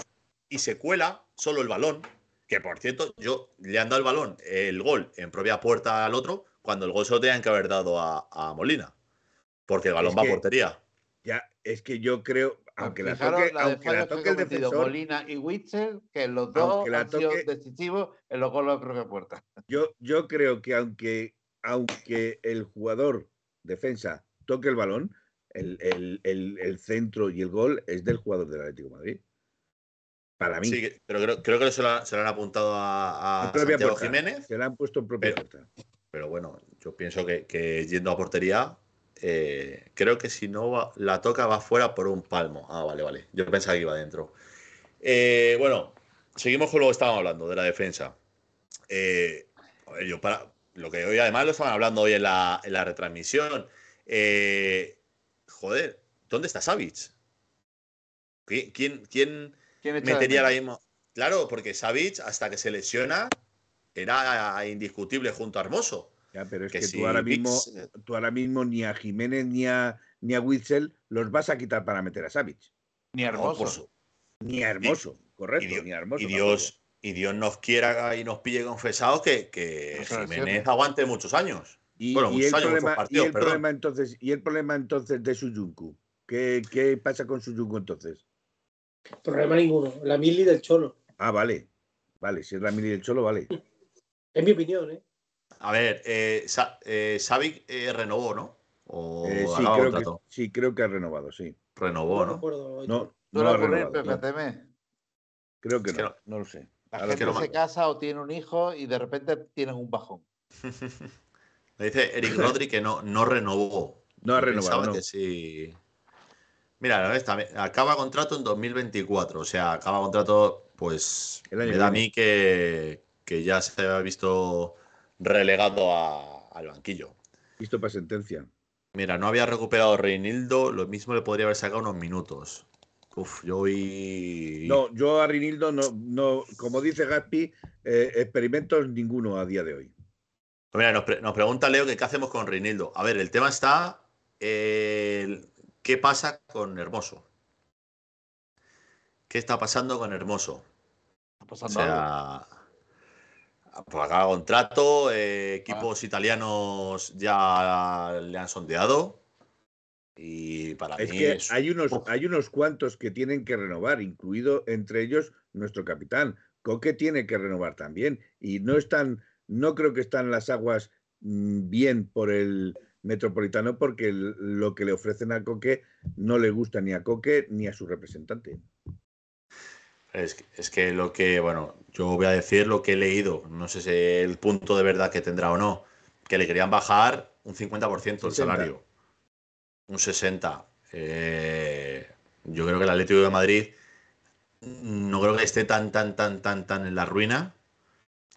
y se cuela solo el balón. Que por cierto, yo le han dado el balón, el gol en propia puerta al otro, cuando el gol se lo tenían que haber dado a, a Molina. Porque el balón Es va que- a portería. Ya, es que yo creo, aunque la toque, la de aunque la toque ha el defensor, Molina y Witzel, que los dos Aunque la han sido decisivos en los goles de propia puerta. yo, yo creo que aunque, aunque el jugador defensa toque el balón, el, el- el- el centro y el gol es del jugador del Atlético de Madrid. Para mí. Sí, pero creo, creo que se lo, han- se lo han apuntado a, a Santiago puerta. Jiménez. Se la han puesto en propia Pero- puerta. Pero bueno, yo pienso que, que yendo a portería, eh, creo que si no va- la toca va fuera por un palmo. Ah, vale, vale. Yo pensaba que iba adentro. Eh, bueno, seguimos con lo que estábamos hablando, de la defensa. Eh, a ver, yo para, lo que hoy además lo estaban hablando hoy en la, en la retransmisión. Eh, joder, ¿dónde está Savic? ¿Qui- ¿Quién, quién ¿Quién echa de metería ahora mismo? Claro, porque Savic, hasta que se lesiona, era indiscutible junto a Hermoso. Ya, pero es que que, si tú ahora mismo, tú ahora mismo ni a Jiménez ni a ni a Witzel los vas a quitar para meter a Savic. Ni no, hermoso. su- Ni a Hermoso, correcto, y Dios- ni a Hermoso. y Dios, y Dios nos quiera y nos pille confesados que, Jiménez aguante muchos años. Y, Bueno, y muchos el años, muchos problema, y el perdón. problema entonces, y el problema entonces de Suyunku. ¿Qué, ¿Qué pasa con Suyunku entonces? Problema ninguno. La mili del Cholo. Ah, vale. Vale, si es la mini del Cholo, vale. Es mi opinión, ¿eh? A ver, eh, Sa- eh, Savic eh, renovó, ¿no? O Eh, sí, creo que, sí, creo que ha renovado, sí. Renovó, No ¿no? No, no Suele ha renovado. no. Creo que no. no. No lo sé. La gente que lo se casa o tiene un hijo y de repente tienen un bajón. Me dice Eric Rodri que no, no renovó. No ha renovado, pensaba no. que sí. Mira, acaba contrato en 2024. O sea, acaba contrato, pues me da a mí que, que ya se ha visto relegado a- al banquillo. Listo para sentencia. Mira, no había recuperado Reinildo, lo mismo le podría haber sacado unos minutos. Uf, yo hoy. No, yo a Rinildo no, no como dice Gaspi, eh, experimentos ninguno a día de hoy. Mira, nos, pre- nos pregunta Leo que qué hacemos con Reinildo. A ver, el tema está. eh, ¿Qué pasa con Hermoso? ¿Qué está pasando con Hermoso? Está O pasando algo. sea, pues acaba contrato, eh, equipos italianos ya le han sondeado. Y para Es mí que es- hay unos, hay unos cuantos que tienen que renovar, incluido entre ellos nuestro capitán. Coque tiene que renovar también. Y no están, no creo que están las aguas mm, bien por el metropolitano porque lo que le ofrecen a Coque no le gusta ni a Coque ni a su representante. Es, que- es que lo que, bueno, yo voy a decir lo que he leído, no sé si el punto de verdad que tendrá o no, que le querían bajar un 50% el 60. salario, un 60%. Eh, yo creo que el Atlético de Madrid no creo que esté tan, tan, tan, tan, tan en la ruina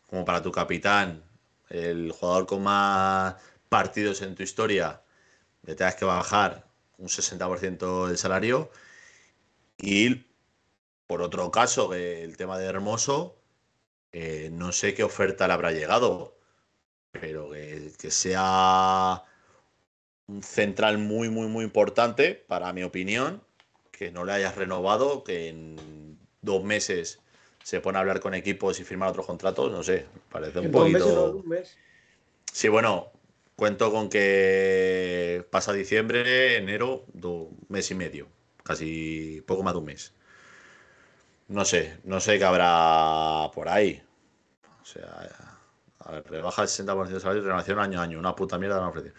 como para tu capitán, el jugador con más partidos en tu historia, le tengas que bajar un 60% del salario y por otro caso, el tema de Hermoso, eh, no sé qué oferta le habrá llegado, pero que, que sea un central muy, muy, muy importante, para mi opinión, que no le hayas renovado, que en dos meses se pone a hablar con equipos y firmar otros contratos, no sé, parece un dos meses, no, poquito... un mes. Sí, bueno, cuento con que pasa diciembre, enero, do- mes y medio, casi poco más de un mes. No sé, no sé qué habrá por ahí. O sea, a ver, rebaja el 60% de salario y renovación año a año, una puta mierda me han ofrecido.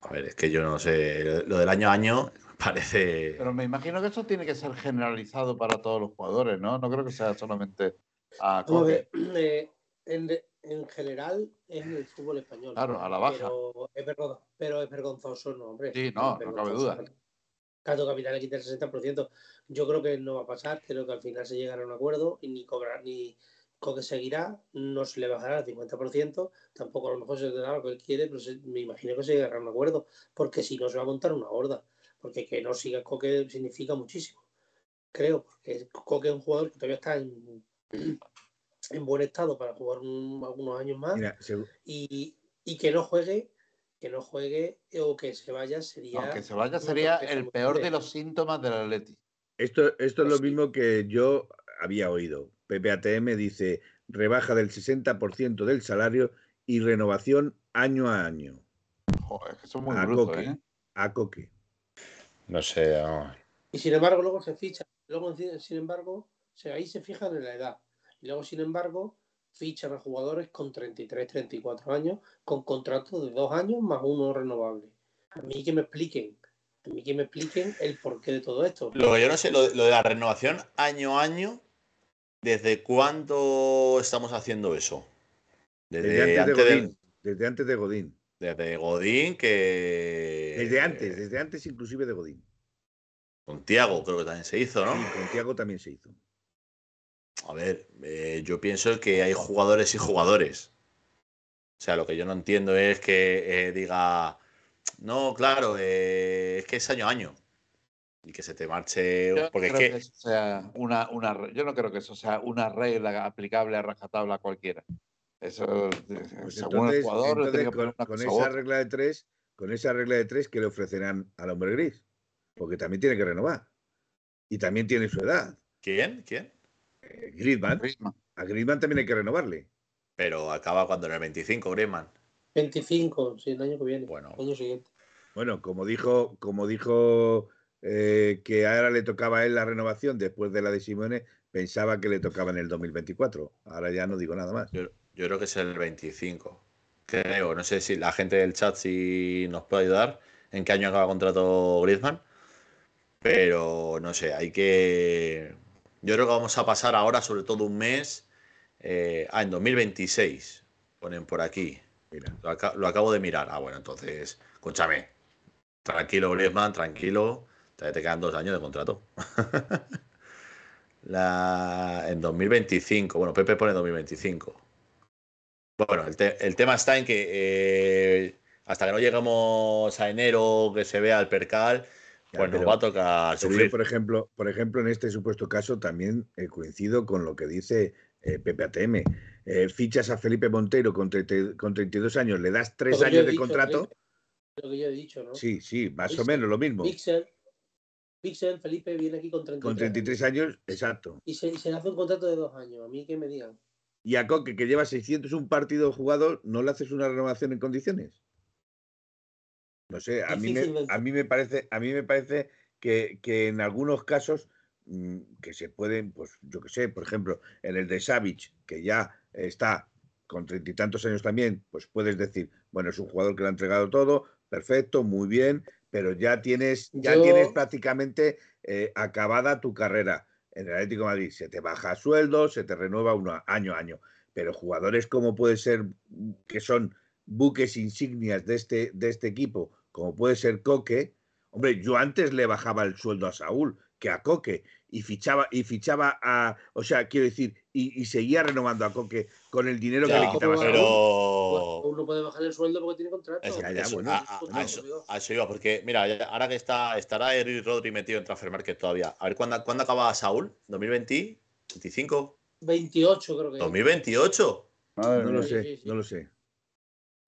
A ver, es que yo no sé, lo del año a año parece... Pero me imagino que eso tiene que ser generalizado para todos los jugadores, ¿no? No creo que sea solamente a Coque. ver, eh, en, en general es en el fútbol español. Claro, a la baja. Pero es, vergo- pero es vergonzoso, no, hombre. Sí, no, no cabe vergonzoso. duda. Cato Capital le quita el 60%. Yo creo que no va a pasar. Creo que al final se llegará a un acuerdo y ni cobrar ni Coque seguirá. No se le bajará al 50%. Tampoco a lo mejor se le dará lo que él quiere, pero se- me imagino que se llegará a un acuerdo. Porque si no, se va a montar una horda. Porque que no siga Coque significa muchísimo. Creo, porque Coque es un jugador que todavía está en, en buen estado para jugar un- algunos años más Mira, se- y, y que no juegue, que no juegue o que se vaya sería. No, que se vaya sería el peor de los síntomas del Atleti. esto, esto es lo Sí. mismo que yo había oído. PPATM dice rebaja del 60% del salario y renovación año a año Joder, que son muy A brutos, Coque. ¿eh? a Coque. No sé, no. Y sin embargo, luego se ficha. Luego, sin embargo, ahí se fijan en la edad. Y luego, sin embargo, fichan a jugadores con 33, 34 años, con contratos de dos años más uno renovable. A mí que me expliquen, a mí que me expliquen el porqué de todo esto. Lo que yo no sé, lo, lo de la renovación año a año, ¿desde cuándo estamos haciendo eso? Desde antes de Godín. Desde antes de Godín. desde Godín, que. Desde antes, desde antes inclusive de Godín. Con Tiago, creo que también se hizo, ¿no? Y con Tiago también se hizo. A ver, eh, yo pienso que hay jugadores y jugadores. O sea, lo que yo no entiendo es que eh, diga, no, claro, eh, es que es año a año. Y que se te marche. Yo no Porque es creo que. que eso sea una, una, yo no creo que eso sea una regla aplicable a rajatabla cualquiera. Eso, Pues según el entonces, jugador, que poner con, con esa otra. regla de tres, con esa regla de tres, ¿qué le ofrecerán al hombre gris? Porque también tiene que renovar. Y también tiene su edad. ¿Quién? ¿Quién? Eh, Griezmann, Griezmann. a Griezmann también hay que renovarle. Pero acaba cuando en el 25, Griezmann. 25, sí, el año que viene. Bueno. El año siguiente. Bueno, como dijo, como dijo eh, que ahora le tocaba a él la renovación después de la de Simone, pensaba que le tocaba en el 2024. Ahora ya no digo nada más. Yo, yo creo que es el 25. Creo, no sé si la gente del chat si nos puede ayudar en qué año acaba contrato Griezmann. Pero no sé, hay que. Yo creo que vamos a pasar ahora, sobre todo un mes. eh, ah, en 2026. Ponen por aquí. Mira, Lo, aca- lo acabo de mirar. Ah, bueno, entonces, escúchame. Tranquilo, Griezmann, tranquilo. Te quedan dos años de contrato. En 2025. Bueno, Pepe pone 2025. Bueno, el, te- el tema está en que eh, hasta que no lleguemos a enero, que se vea el percal, Pues nos pero- va a tocar Pero yo, sufrir. por ejemplo, por ejemplo, en este supuesto caso también eh, coincido con lo que dice eh, Pepe ATM. Eh, fichas a Felipe Monteiro con, 30 con 32 años, le das tres años de dicho, contrato. Felipe, Lo que yo he dicho, ¿no? Sí, sí, más o menos lo mismo. Pixel, Pixel, Felipe viene aquí con 33. Con 33 años, exacto. Y se, y se le hace un contrato de dos años. A mí que me digan. Y a Coque, que lleva 601 partidos jugados, ¿no le haces una renovación en condiciones? No sé, a mí me, Difícilmente. a mí me parece, a mí me parece que, que en algunos casos mm, que se pueden, pues yo qué sé, por ejemplo, en el de Savic, que ya está con treinta y tantos años también, pues puedes decir, bueno, es un jugador que le ha entregado todo, perfecto, muy bien, pero ya tienes, ya Yo- tienes prácticamente eh, acabada tu carrera. En el Atlético de Madrid se te baja sueldo, se te renueva uno año a año. Pero jugadores como puede ser, mm, que son buques insignias de este, de este equipo, como puede ser Coque, hombre, yo antes le bajaba el sueldo a Saúl que a Coque y fichaba, y fichaba a, o sea, quiero decir, y, y seguía renovando a Coque con el dinero que Ya, le quitaba a pero- Saúl. Uno puede bajarle el sueldo porque tiene contrato. Eso, Ya, ya, eso, bueno, a, a- bueno. a eso, a eso iba, porque mira, ahora que está, estará Eric Rodri metido en Transfer Market todavía. A ver, ¿cuándo, ¿cuándo acaba Saúl? ¿2020? ¿25? 28 creo que es. ¿2028? Madre No lo sé, sí, sí. no lo sé.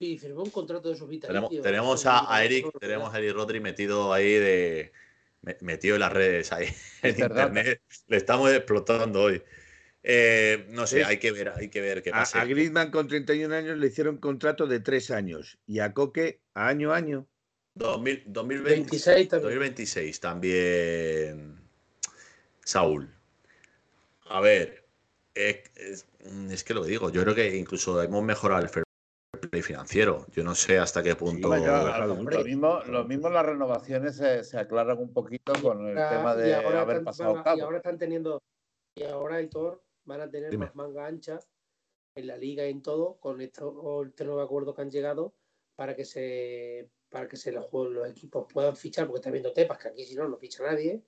Sí, firmó un contrato de sus Tenemos, vitalicios. tenemos a, a Eric, tenemos a Eric Rodri metido ahí de. me- Metido en las redes ahí en internet. Le estamos explotando hoy. Eh, no sé, hay que ver, hay que ver qué A, pasa. a Griezmann con 31 años le hicieron contrato de tres años y a Coque a año a año. 2000 2020 26 también. 2026 también Saúl. A ver, es, es- es que lo digo, yo creo que incluso hemos mejorado el play financiero. Yo no sé hasta qué punto. Hombre, ya, Lo mismo, lo mismo las renovaciones se, se aclaran un poquito con el Ah, tema y de haber están- pasado a- Y ahora están teniendo. Y ahora el Thor van a tener Dime. más manga ancha en la liga y en todo con esto, este nuevo acuerdo que han llegado para que se para que se los, los equipos puedan fichar, porque está viendo Tepas, que aquí si no, no ficha nadie.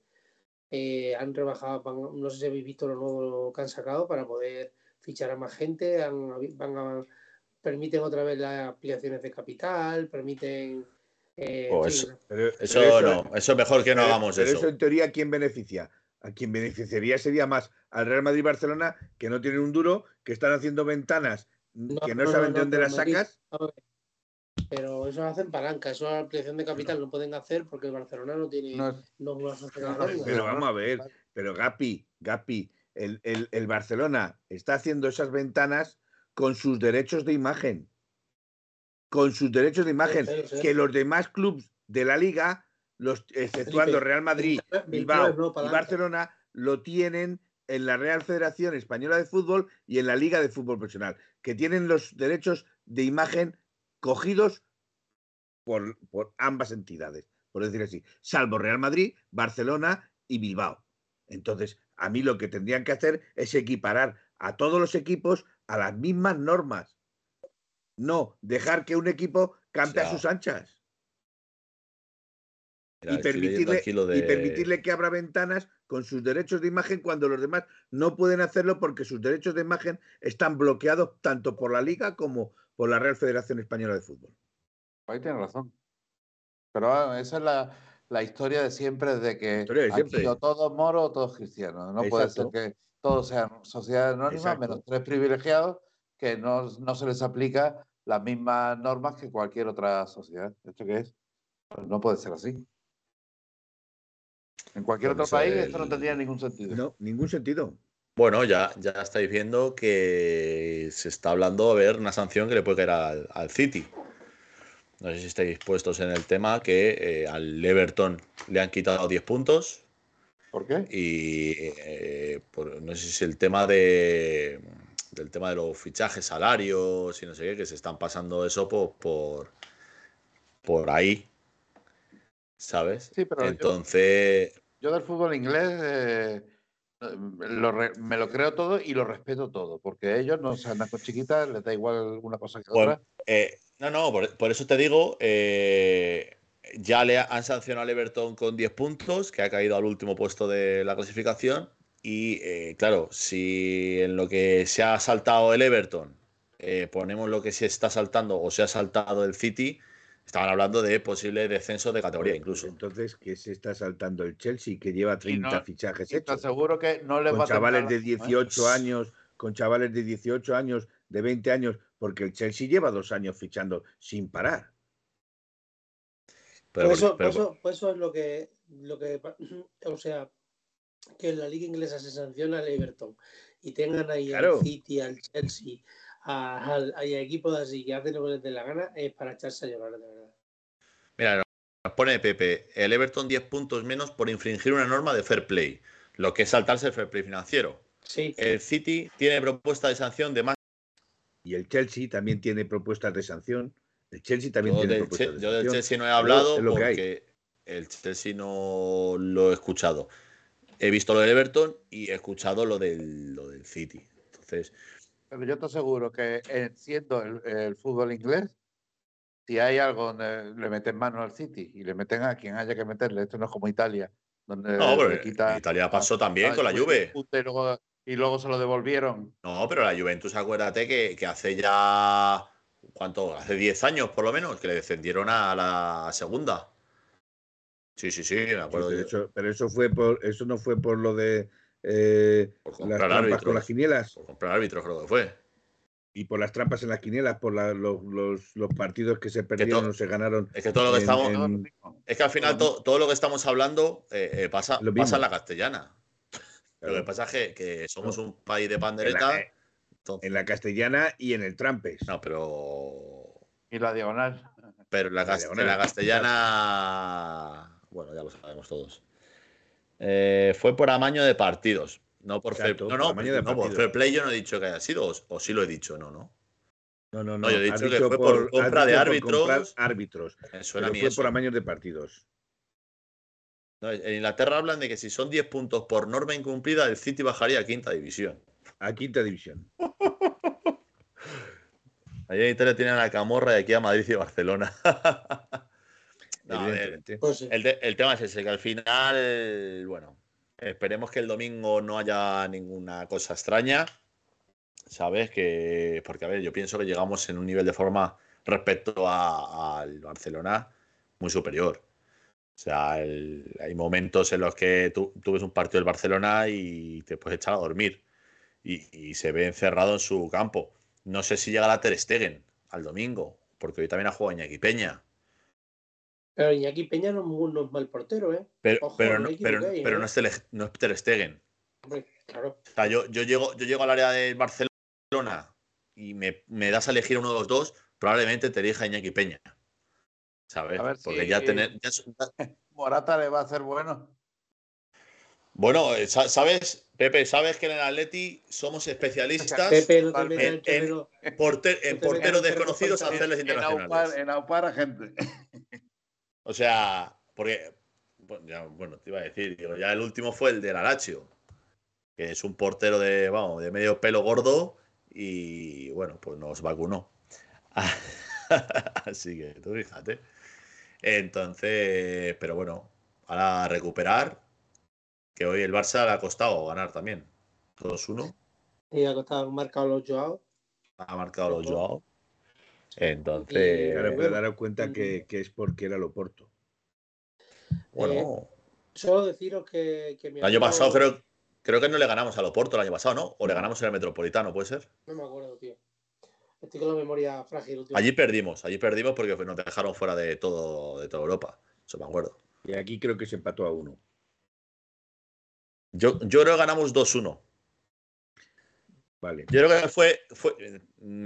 Eh, han rebajado, van- no sé si habéis visto lo nuevo que han sacado para poder fichar a más gente, han, van a, permiten otra vez las ampliaciones de capital, permiten... eh, Oh, eso- Pero, Eso pero no, eso es mejor que no pero- hagamos pero eso. en teoría, ¿a quién beneficia? A quien beneficiaría sería más al Real Madrid y Barcelona, que no tienen un duro, que están haciendo ventanas que no, no, saben no, de dónde las Madrid- sacas. Pero eso hacen palanca, eso es ampliación de capital, no pueden hacer porque el Barcelona no tiene No. Pero vamos a ver, pero Gapi, Gapi, el, el- el Barcelona está haciendo esas ventanas con sus derechos de imagen. Con sus derechos de imagen. Sí, sí, sí. Que los demás clubes de la liga, los, exceptuando Real Madrid, 29 Bilbao y. Barcelona, lo tienen en la Real Federación Española de Fútbol y en la Liga de Fútbol Profesional, que tienen los derechos de imagen cogidos por, por ambas entidades, por decir así, salvo Real Madrid, Barcelona y Bilbao. Entonces, a mí lo que tendrían que hacer es equiparar a todos los equipos a las mismas normas. No dejar que un equipo campe a sus anchas Mira, y, permitirle, aquí y permitirle que abra ventanas con sus derechos de imagen cuando los demás no pueden hacerlo porque sus derechos de imagen están bloqueados tanto por la Liga como por la Real Federación Española de Fútbol. Ahí tienes razón. Pero ah, esa es la, la historia de siempre, de que de aquí siempre. o todos moros o todos cristianos. No puede ser que todos sean sociedades anónimas, Exacto. menos tres privilegiados, que no, no se les aplica las mismas normas que cualquier otra sociedad. ¿Esto qué es? Pues no puede ser así. En cualquier Por otro país esto no tendría ningún sentido. No, ningún sentido. Bueno, ya, ya estáis viendo que se está hablando de ver una sanción que le puede caer al, al City. No sé si estáis puestos en el tema que eh, al Everton le han quitado 10 puntos ¿Por qué? y eh, por- no sé si es el tema de del tema de los fichajes, salarios y no sé qué, que se están pasando eso por, por, por ahí. ¿Sabes? Sí, pero Entonces, Yo del fútbol inglés eh, lo re- me lo creo todo y lo respeto todo, porque ellos no se andan con chiquitas, les da igual una cosa que Bueno, otra. Eh, no, no, por, por eso te digo, eh, ya le han sancionado al Everton con 10 puntos, que ha caído al último puesto de la clasificación. Y eh, claro, si en lo que se ha saltado el Everton eh, ponemos lo que se está saltando o se ha saltado el City, Estaban hablando de posible descenso de categoría incluso. Entonces, ¿qué se está saltando el Chelsea que lleva 30 no- fichajes hechos? aseguro que no les va Con a chavales de ¿eh? 18 años, con chavales de 18 años, de 20 años, porque el Chelsea lleva dos años fichando sin parar. Pero, Pues eso, pero- pues eso, pues eso es lo que, lo que, o sea, que en la liga inglesa se sanciona al Everton y tengan ahí Claro. al City, al Chelsea, a, al- hay equipos así que hacen lo que les dé la gana, es para echarse a llorar, de verdad. Mira, nos pone Pepe, el Everton 10 puntos menos por infringir una norma de fair play, lo que es saltarse el fair play financiero. Sí, El City tiene propuesta de sanción de más. Y el Chelsea también tiene propuestas de sanción. El Chelsea también Yo tiene del, de yo. Chelsea no he hablado lo porque el Chelsea no lo he escuchado. He visto lo del Everton y he escuchado lo del, lo del City. Entonces, Pero yo te aseguro que eh, siendo el, el fútbol inglés, si hay algo donde le meten mano al City y le meten a quien haya que meterle, esto no es como Italia, donde no, pero le quita en Italia pasó también con la Juve Juve. Y luego, y luego se lo devolvieron. No, pero la Juventus, acuérdate que, que hace ya. ¿Cuánto? Hace 10 años por lo menos que le descendieron a la segunda. Sí, sí, sí, me Sí, acuerdo. pero, yo. eso, pero eso fue por, eso no fue por lo de eh, Por las comprar trampas árbitros. con las quinielas Por comprar árbitros, creo que fue. y por las trampas en las quinielas, por la- los, los- los partidos que se perdieron o se ganaron. Es que todo lo que En- estamos. en- Todo. Es que al final to- todo lo que estamos hablando eh, eh, pasa, pasa en la castellana. Lo que Claro. pasa es que, que somos No. un país de pandereta. Entonces- en la castellana y en el Trampes. no, pero. Y la diagonal. Pero en la, La diagonal. en la castellana. Bueno, ya lo sabemos todos. Eh, fue por amaño de partidos. No por fair, no, no, por de no, por fair play yo no he dicho que haya sido, o, o sí lo he dicho, no, no. No, no, no. No, yo he dicho que fue por has compra de por árbitros. árbitros. Suena a Pero mí fue eso. por amaños de partidos. No, en Inglaterra hablan de que si son 10 puntos por norma incumplida, el City bajaría a quinta división. A quinta división. Allá en Italia tienen a Camorra y aquí a Madrid y Barcelona. No, a ver, evidentemente. pues sí. el, te- el tema es ese, que al final, bueno, esperemos que el domingo no haya ninguna cosa extraña. ¿Sabes? Que, porque, a ver, yo pienso que llegamos en un nivel de forma respecto a- al Barcelona muy superior. O sea, el- hay momentos en los que tú, tú ves un partido del Barcelona y te puedes echar a dormir. Y, y se ve encerrado en su campo. No sé si llegará Ter Stegen al domingo, porque hoy también ha jugado Iñaki Peña. Pero Iñaki Peña no, es mu- no es mal portero, ¿eh? Pero, Ojo, pero, no ¿eh? no, es no es Ter Stegen. Hombre, claro. O sea, yo, yo, llego, yo llego al área del Barcelona y me, me das a elegir uno de los dos, probablemente te elija Iñaki Peña. ¿Sabes? A ver Porque si- ya tener. ya Morata le va a hacer bueno. Bueno, eh, sa- ¿sabes, Pepe? ¿Sabes que en el Atleti somos especialistas Pepe, no te totalmente. metas en En- terreno. porter- en no te metas porteros desconocidos a hacerles aupar, internacionales? en aupar a gente. O sea, porque. Bueno, ya- bueno, te iba a decir, digo, ya el último fue el del Alacho, que es un portero de, vamos, de medio pelo gordo y bueno, pues nos vacunó. Así que tú fíjate. Entonces, pero bueno, ahora recuperar, que hoy el Barça le ha costado ganar también. 2-1, Y ha costado marcado los Joao. ha marcado los. Joao. Entonces, Claro, bueno, pero daros cuenta mm. que, que es porque era el Oporto. bueno, Solo deciros que, que mi el año amigo- pasado creo, creo que no le ganamos al Oporto el año pasado, ¿no? O le ganamos en el Metropolitano, ¿puede ser? No me acuerdo, tío. Estoy con la memoria frágil. Allí perdimos, allí perdimos porque nos dejaron fuera de todo, de toda Europa. Eso me acuerdo. Y aquí creo que se empató a uno. Yo, yo creo que ganamos 2-1. Vale. Yo creo que fue. fue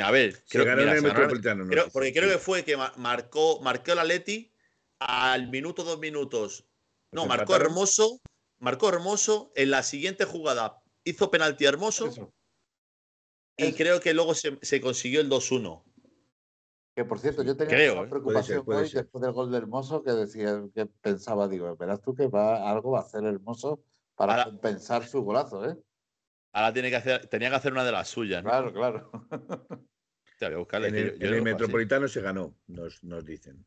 a ver, Se creo, ganó mira, el Metropolitano. creo- porque creo que fue que ma- marcó, marcó el Atleti al minuto, dos minutos. No, Pues marcó empataron. hermoso. Marcó hermoso. En la siguiente jugada hizo penalti hermoso. Eso. Y Eso. creo que luego se, se consiguió el 2-1. Que por cierto, yo tenía Creo, una ¿eh? preocupación puede hoy ser. después del gol de Hermoso que decía, que pensaba, digo, verás tú que va, algo va a hacer Hermoso para Ahora- compensar su golazo, ¿eh? Ahora tiene que hacer, tenía que hacer una de las suyas. ¿no? Claro, claro. Te voy a buscarle, En el, yo- yo en creo el así. Metropolitano se ganó, nos, nos dicen.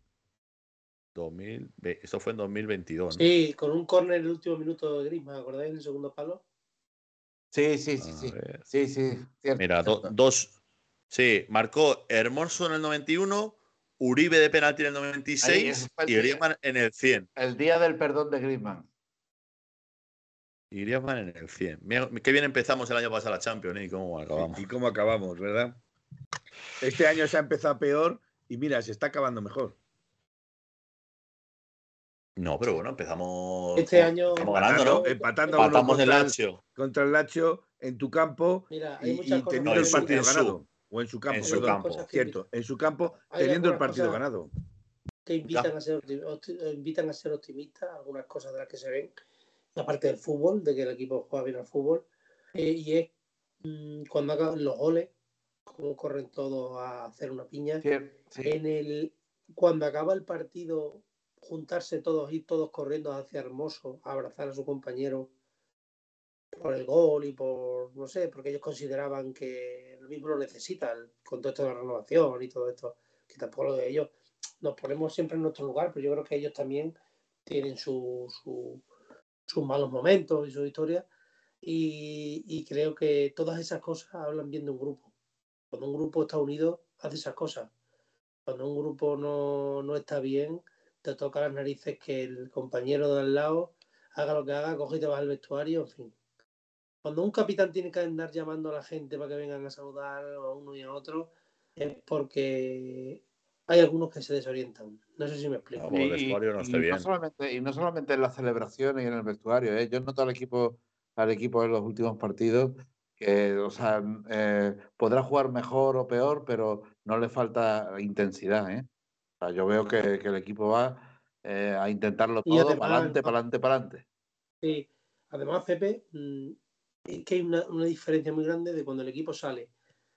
2000, ve- esto fue en 2022. ¿no? Sí, con un córner en el último minuto de Griezmann, ¿acordáis? En el segundo palo. Sí, sí, sí, sí. Sí, sí. cierto, Mira, do- cierto. dos. Sí, marcó Hermoso en el 91, Uribe de penalti en el 96 Ahí, eso y. Griezmann en el 100. El día del perdón de Griezmann. Y Griezmann en el 100. Mira, qué bien empezamos el año pasado la Champions ¿eh? y cómo acabamos. ¿Y cómo acabamos, verdad? Este año se ha empezado peor y mira, se está acabando mejor. No, pero bueno, empezamos. Este año- Estamos ganando, ¿no? Empatando Empatamos contra, el, Lazio. contra el Lazio en tu campo Mira, y, hay y muchas cosas teniendo No, el partido en su- ganado. O en su campo, en su perdón. campo. Cierto, en su campo teniendo el partido ganado. que invitan a ser opti- opti- invitan a ser optimistas, algunas cosas de las que se ven, aparte del fútbol, de que el equipo juega bien al fútbol, eh, y es mm, cuando acaban los goles, como corren todos a hacer una piña, sí. en el cuando acaba el partido, juntarse todos y todos corriendo hacia Hermoso, a abrazar a su compañero por el gol y por, no sé, porque ellos consideraban que el mismo lo necesita, el- con todo esto de la renovación y todo esto, que tampoco lo de ellos, nos ponemos siempre en nuestro lugar, pero yo creo que ellos también tienen su, su- sus malos momentos y su historia, y, y creo que todas esas cosas hablan bien de un grupo. Cuando un grupo está unido, hace esas cosas. Cuando un grupo no, no está bien, te toca las narices que el compañero de al lado haga lo que haga, coge y te vas al vestuario, en fin. Cuando un capitán tiene que andar llamando a la gente para que vengan a saludar a uno y a otro, es porque hay algunos que se desorientan. No sé si me explico. El vestuario no bien. solamente, y no solamente en las celebraciones y en el vestuario, ¿eh? yo noto al equipo, al equipo en los últimos partidos que, o sea, eh, podrá jugar mejor o peor, pero no le falta intensidad. ¿eh? O sea, yo veo que, que el equipo va eh, a intentarlo Y todo, para adelante, ¿no? para adelante, para adelante. Sí. Además, Pepe, mm, es que hay una, una diferencia muy grande de cuando el equipo sale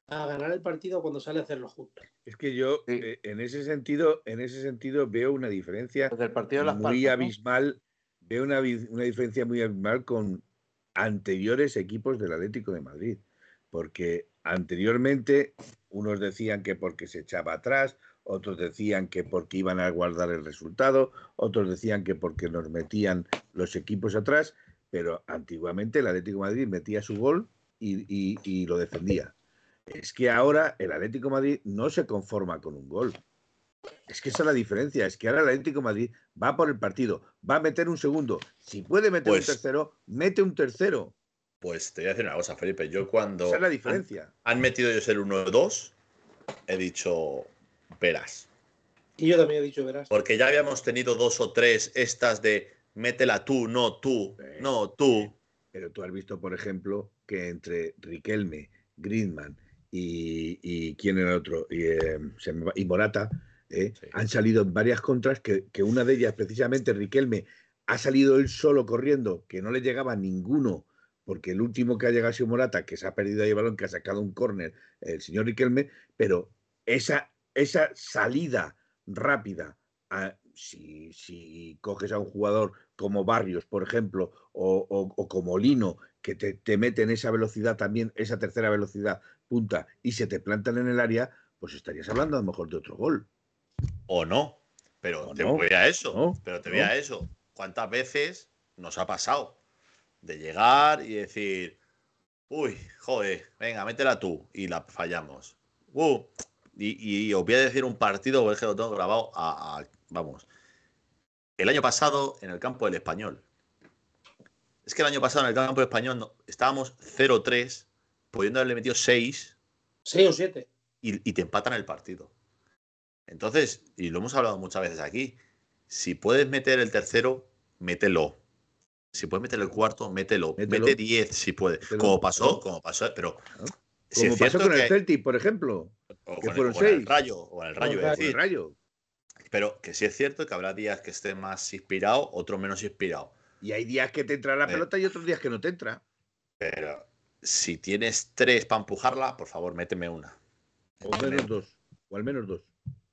a ganar el partido cuando sale a hacerlo justo. Es que yo, Sí. eh, en ese sentido, en ese sentido, veo una diferencia Desde el partido de las muy ¿no? abismal, veo una, una diferencia muy abismal con anteriores equipos del Atlético de Madrid. Porque anteriormente unos decían que porque se echaba atrás, otros decían que porque iban a guardar el resultado, otros decían que porque nos metían los equipos atrás, pero antiguamente el Atlético de Madrid metía su gol y, y- y lo defendía. Es que ahora el Atlético de Madrid no se conforma con un gol. Es que esa es la diferencia, es que ahora el Atlético de Madrid va por el partido, va a meter un segundo. Si puede meter Pues- un tercero, mete un tercero. Pues te voy a decir una cosa, Felipe. Yo cuando Esa es la han, diferencia. han metido ellos el 1-2, he dicho, verás. Y yo también he dicho, verás. Porque ya habíamos tenido dos o tres estas de métela tú, no tú, Sí. no tú. Pero tú has visto, por ejemplo, que entre Riquelme, Griezmann y, y quién era el otro, y, eh, y Morata, eh, Sí. han salido en varias contras, que, que una de ellas, precisamente Riquelme, ha salido él solo corriendo, que no le llegaba a ninguno, porque el último que ha llegado ha sido Morata, que se ha perdido ahí el balón, que ha sacado un córner, el señor Riquelme, pero esa, esa salida rápida, a- si, si coges a un jugador como Barrios, por ejemplo, o, o- o como Lino, que te, te meten esa velocidad también, esa tercera velocidad punta, y se te plantan en el área, pues estarías hablando a lo mejor de otro gol. O no. Pero O te no, voy a eso. no, pero te no. voy a eso. ¿Cuántas veces nos ha pasado de llegar y decir, uy, joder, venga, métela tú y la fallamos? Uh, y, y os voy a decir un partido, porque es que lo tengo grabado a, a- vamos. El año pasado en el campo del español. Es que el año pasado en el campo del español estábamos 0-3, pudiendo haberle metido 6 Seis o siete. y, y te empatan el partido. Entonces, y lo hemos hablado muchas veces aquí, si puedes meter el tercero, mételo. Si puedes meter el cuarto, mételo. Mételo. Mete 10 si puedes. Mételo. Como pasó, como pasó, pero. si Como es pasó con el Celtic, por ejemplo, o que con el- fueron o con el seis. rayo, o con el rayo, es el el decir, rayo. pero que sí es cierto que habrá días que esté más inspirado, otros menos inspirado. Y hay días que te entra la Eh. pelota y otros días que no te entra. Pero si tienes tres para empujarla, por favor, méteme una. O menos dos. O al menos dos.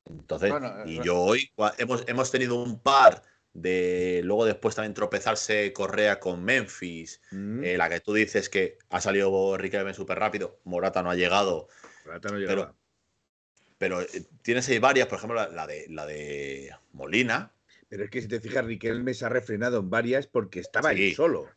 Entonces, Bueno, y eh, yo hoy hemos, hemos tenido un par de luego después también tropezarse Correa con Memphis, Mm, eh, la que tú dices que ha salido Riquelme súper rápido, Morata no ha llegado, Morata no llegaba. pero eh, tienes ahí varias, por ejemplo la, la de la de Molina, Pero es que si te fijas, Riquelme se ha refrenado en varias porque estaba Sí. ahí solo.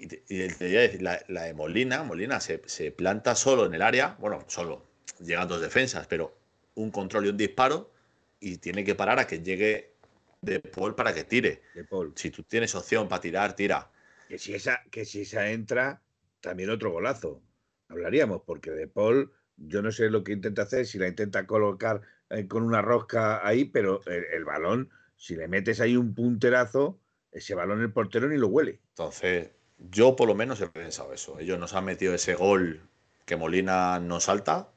Y te, y te voy a decir, la, la de Molina, Molina se, se planta solo en el área, bueno, solo, llegan dos defensas, pero un control y un disparo, y tiene que parar a que llegue De Paul para que tire. De Paul. Si tú tienes opción para tirar, tira. Que si esa, que si esa entra, también otro golazo. Hablaríamos, porque De Paul, yo no sé lo que intenta hacer, si la intenta colocar eh, con una rosca ahí, pero el, el balón, si le metes ahí un punterazo, ese balón el portero ni lo huele. Entonces, yo por lo menos he pensado eso. Ellos nos han metido ese gol que Molina no salta.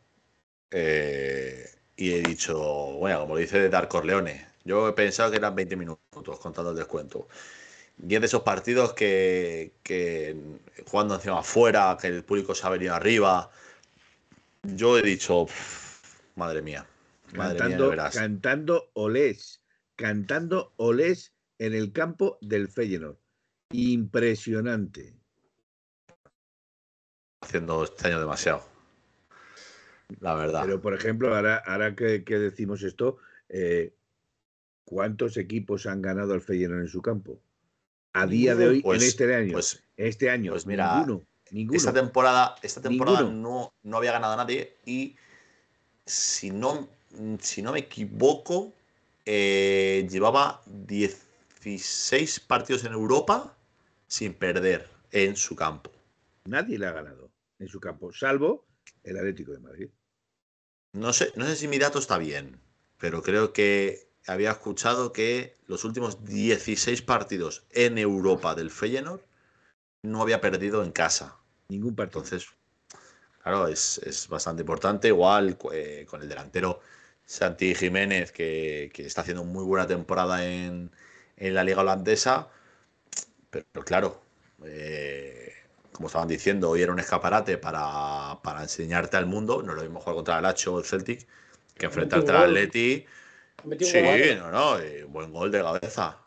eh, y he dicho, bueno, como dice Dar Corleone, yo he pensado que eran 20 minutos contando el descuento. Y es de esos partidos que, que jugando encima afuera, que el público se ha venido arriba. Yo he dicho, "Pff, madre mía, madre mía, Cantando, verás. cantando olés, cantando olés en el campo del Feyenoord. Impresionante. haciendo este año demasiado. La verdad. Pero, por ejemplo, ahora, ahora que, que decimos esto, eh, ¿cuántos equipos han ganado al Feyenoord en su campo? A día de hoy, Pues- en este año. pues este año, pues mira, ninguno. ninguno. Esta temporada, esta temporada no, no había ganado nadie y si no, si no me equivoco, eh, llevaba 16 partidos en Europa sin perder en su campo. Nadie le ha ganado en su campo, salvo el Atlético de Madrid. No sé, no sé si mi dato está bien, pero creo que había escuchado que los últimos 16 partidos en Europa del Feyenoord no había perdido en casa. Ningún partido. Entonces, claro, es, es bastante importante. Igual eh, con el delantero Santi Jiménez, que, que está haciendo muy buena temporada en, en la liga holandesa. Pero, pero claro, eh, como estaban diciendo, hoy era un escaparate para, para enseñarte al mundo. No es lo mismo jugar contra el Hacho o el Celtic que enfrentarte al. Atleti. Sí, no, no, eh, buen gol de cabeza.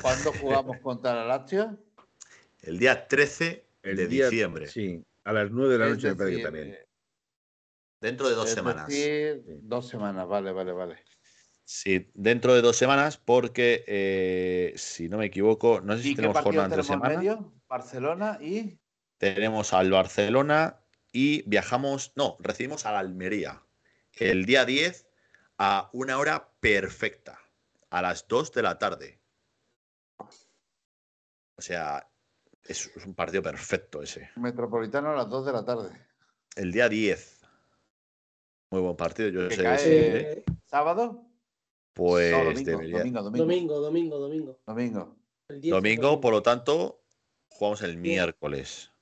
¿Cuándo jugamos contra la Lazio? El día 13 El de día- diciembre, Sí, a las 9 de la Es noche me parece que también. dentro de dos es semanas. decir, dos semanas, vale, vale, vale. Sí, dentro de dos semanas, porque eh, si no me equivoco, no sé si ¿Y qué tenemos jornada entre semana. medio? Barcelona y Tenemos al Barcelona y viajamos, no, recibimos a la Almería el día 10 a una hora perfecta, a las 2 de la tarde. O sea, es, es un partido perfecto ese. Metropolitano a las 2 de la tarde. El día 10. Muy buen partido, yo sé cae- que sí. Eh, ¿Sábado? Pues No, domingo, debería- domingo, domingo, domingo, domingo, domingo. domingo. El 10 Domingo, por lo tanto, jugamos el miércoles.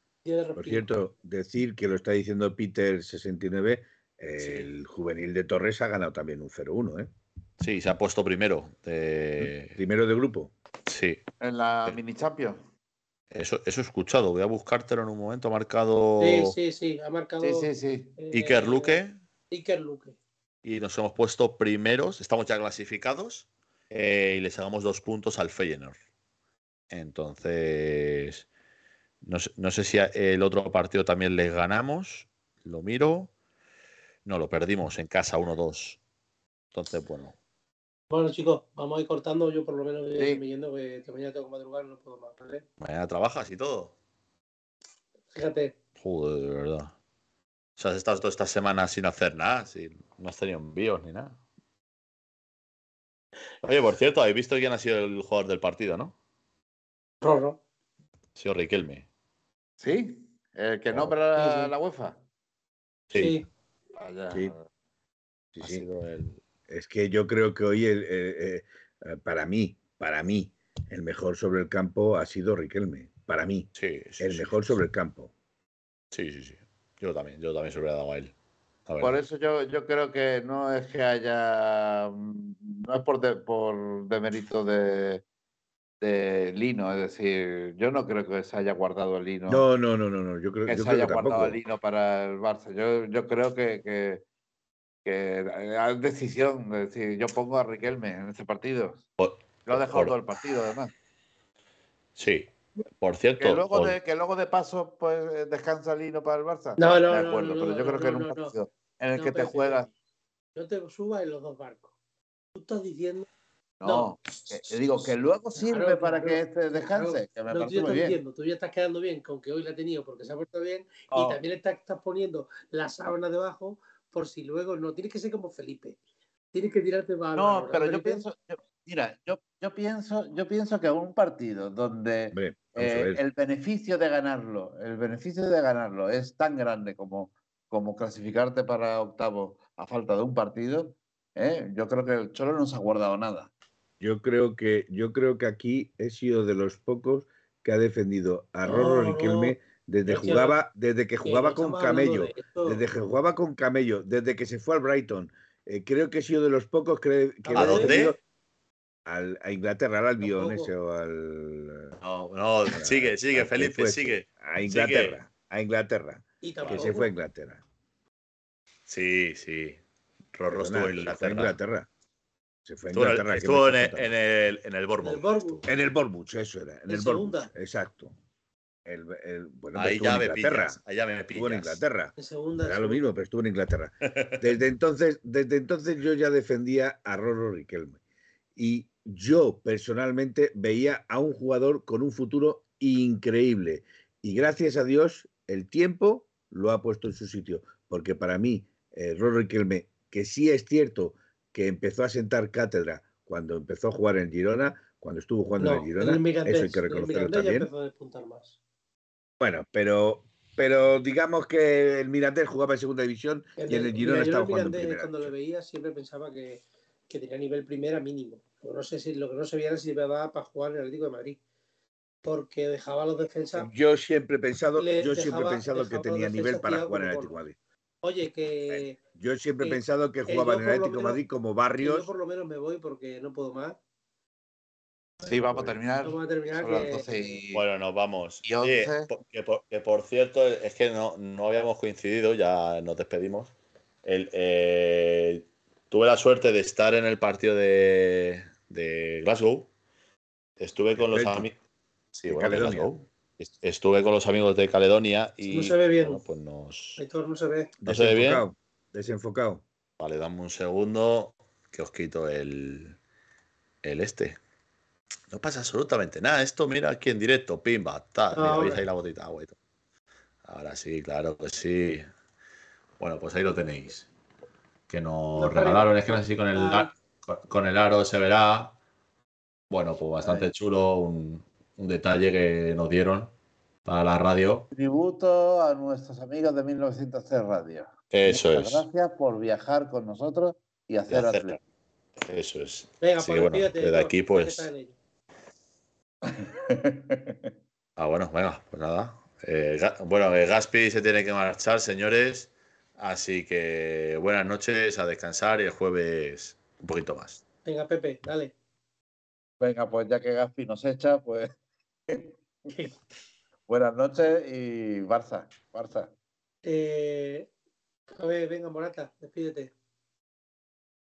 Por cierto, decir que lo está diciendo Peter69, el juvenil de Torres ha ganado también un 0-1, ¿eh? Sí, se ha puesto primero. de- Primero de grupo. Sí, En la Sí. mini Champions. eso, eso he escuchado. Voy a buscártelo en un momento. Ha marcado Sí, sí, sí. Ha marcado. Sí, sí, sí. eh, Iker Luque Iker Luque. Y nos hemos puesto primeros. Estamos ya clasificados eh, y le sacamos dos puntos al Feyenoord. Entonces, no sé, no sé si el otro partido también les ganamos. Lo miro. No, lo perdimos en casa 1-2. Entonces, bueno. Bueno, chicos, vamos a ir cortando. Yo por lo menos voy Sí. yendo, que, que mañana tengo que madrugar y no puedo más. ¿vale? Mañana trabajas y todo. Fíjate. Joder, de verdad. O sea, has estado toda esta semana sin hacer nada, sin, no has tenido envíos ni nada. Oye, por cierto, habéis visto quién ha sido el jugador del partido, ¿no? Rorro. Ha sido Riquelme. ¿Sí? ¿El que nombra la, la UEFA? Sí. Vaya. Sí. Sí, Ha sí. sido el- Es que yo creo que hoy, el- eh, eh, para mí, para mí, el mejor sobre el campo ha sido Riquelme. Para mí, Sí, sí, el sí, mejor sobre el campo. Sí, sí, sí. Yo también, yo también se lo hubiera dado a él. Por eso yo, yo creo que no es que haya. No es por, de, por demérito de, de Lino, es decir, yo no creo que se haya guardado el Lino. No, no, no, no, no. Yo creo, que yo se creo haya que guardado el Lino para el Barça. Yo, yo creo que, que, que es decisión. Es decir, yo pongo a Riquelme en este partido. Por- Lo ha dejado por- todo el partido, además. Sí. Por cierto, Que luego, por- de, que luego de paso pues descansa Lino para el Barça. No, no, de no, acuerdo, no, pero no, yo creo no, que en no, un no. partido en el No, que te juegas. No te subas en los dos barcos. Tú estás diciendo. No, que- que digo que luego sirve Claro, para claro, que este descanse, claro. que me No, tú ya muy estás bien. diciendo, tú ya estás quedando bien con que hoy la ha tenido porque se ha puesto bien Oh. y también estás, estás poniendo la sábana debajo por si luego no. Tienes que ser como Felipe. Tienes que tirarte para No, pero yo pienso, yo- mira, yo, yo pienso, yo pienso que un partido donde Hombre, eh, el beneficio de ganarlo, el beneficio de ganarlo es tan grande como, como clasificarte para octavo a falta de un partido, ¿eh? yo creo que el Cholo no se ha guardado nada. Yo creo que yo creo que aquí he sido de los pocos que ha defendido a Rorro No, Riquelme desde jugaba desde que jugaba con Camello, desde que jugaba con Camello, desde que se fue al Brighton. Eh, creo que he sido de los pocos que, que ¿A he dónde? Al- a Inglaterra, al Albion ese o al No, no, sigue, sigue, Felipe, fuese. sigue. a Inglaterra, a Inglaterra, Y que se fue a Inglaterra. Sí, sí. Rorro estuvo en se fue a Inglaterra. Inglaterra. Se fue a Estuvo en el, Inglaterra. ¿qué estuvo en el, en el, en el Bournemouth. En el Bournemouth, eso era. En En el segunda. exacto. El, el- bueno, Ahí estuvo ya en me Inglaterra. pillas. Ahí ya me Estuvo en. Inglaterra. En segunda. Era lo mismo, pero estuvo en Inglaterra. Desde entonces, desde entonces yo ya defendía a Roro Riquelme. Y yo personalmente veía a un jugador con un futuro increíble. Y gracias a Dios, el tiempo lo ha puesto en su sitio. Porque para mí, eh, Roro Riquelme, que sí es cierto que empezó a sentar cátedra cuando empezó a jugar en Girona, cuando estuvo jugando en el en Girona, el Mirandés. eso hay que reconocerlo también. a más. Bueno, pero, pero digamos que el Mirandés jugaba en segunda división y en el Girona mira, yo estaba el jugando en primera. cuando lo veía siempre pensaba que, que tenía nivel primera mínimo. Que no sé si lo que no sabía era si le daba para jugar en el Atlético de Madrid. Porque dejaba a los defensas. Yo siempre he pensado, yo siempre he pensado que tenía nivel para jugar en el Atlético de Madrid. Oye, que, Yo siempre he pensado que jugaba en el Atlético de Madrid como Barrios. yo por lo menos me voy porque no puedo más. Sí, vamos a Pues, terminar. Vamos a terminar Son las que- 12 y- Bueno, nos vamos. Y Oye, 11. po- que, por, que por cierto, es que no, no habíamos coincidido, ya nos despedimos. El, eh, tuve la suerte de estar en el partido de, de Glasgow. Estuve con los amigos. Sí, De bueno, de Caledonia. Glasgow. Est- Estuve con los amigos de Caledonia y. No se ve bien. bueno, pues nos. Héctor no se ve. ¿No se ve bien? Desenfocado. Desenfocado. Vale, dame un segundo que os quito el, el este. No pasa absolutamente nada. Esto, mira aquí en directo, pimba, tal. Mira, Ahora. veis ahí la botita todo. Ahora sí, claro que sí. Bueno, pues ahí lo tenéis. Que nos No, regalaron, es que no sé si con el, Ah. Con, el aro se verá. Bueno, pues bastante chulo, un, un detalle que nos dieron para la radio. Tributo a nuestros amigos de 1903 Radio. Eso Muchas es, Gracias por viajar con nosotros y hacer hacer- atletismo. eso es. Venga, Sí, pues bueno, despídete, desde aquí, pues. Ah, bueno, venga, pues nada. Eh, bueno, eh, Gaspi se tiene que marchar, señores. Así que buenas noches, a descansar y el jueves un poquito más. Venga, Pepe, dale. Venga, pues ya que Gaspi nos echa, pues buenas noches y Barça, Barça. Eh, a ver, venga, Morata, despídete.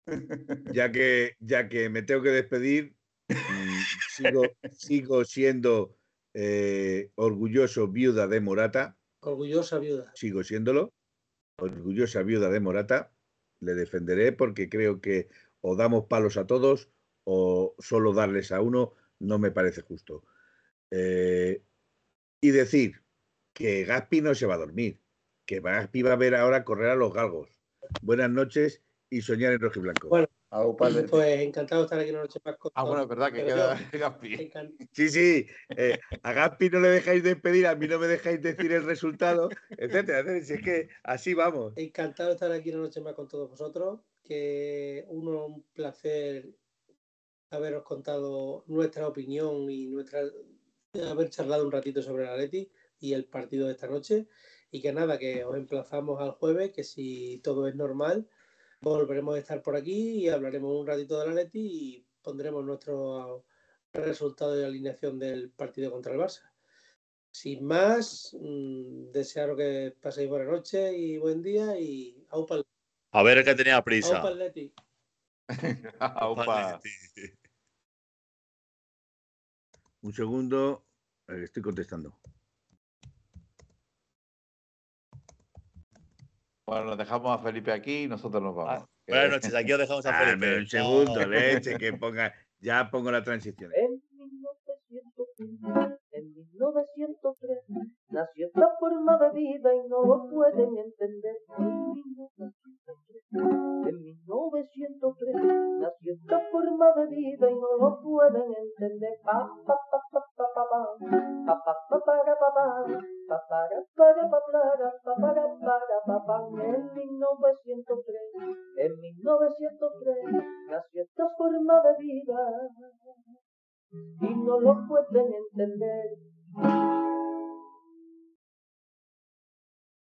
Ya que, ya que me tengo que despedir, mm, sigo, sigo siendo eh, orgulloso viuda de Morata. Orgullosa viuda. sigo siéndolo, orgullosa viuda de Morata, le defenderé porque creo que o damos palos a todos o solo darles a uno no me parece justo. Eh, y decir que Gaspi no se va a dormir, que Gaspi va a ver ahora correr a los galgos. Buenas noches y soñar en rojo y blanco. Bueno. Pues encantado de estar aquí una noche más con ah, bueno, es verdad que queda yo- Gaspi. Sí, sí, eh, a Gaspi no le dejáis despedir, a mí no me dejáis decir el resultado, etcétera. etcétera. Si es que así vamos. Encantado de estar aquí una noche más con todos vosotros. Que uno, un placer haberos contado nuestra opinión y nuestra haber charlado un ratito sobre la Leti y el partido de esta noche. Y que nada, que os emplazamos al jueves, que si todo es normal, volveremos a estar por aquí y hablaremos un ratito de la Leti y pondremos nuestro resultado de alineación del partido contra el Barça. Sin más, mm, desearos que paséis buena noche y buen día y aupa el A ver que tenía prisa. aupa el Leti. Aupa. Un segundo, eh, estoy contestando. Bueno, nos dejamos a Felipe aquí y nosotros nos vamos. Que- Buenas noches, aquí os dejamos a Dame Felipe. un segundo, leche, que ponga. Ya pongo la transición. En 1903, en 1903, nació esta forma de vida y no lo pueden entender. En 1903, en 1903, y no lo pueden entender. Pa, pa, pa, pa, pa, pa, pa, pa, pa, pa, para, pa, pa, pa, para, para, pa, para, pa, para, para, pa, pa. En 1903, en 1903, nació esta forma de vida y no lo pueden entender. Thank you.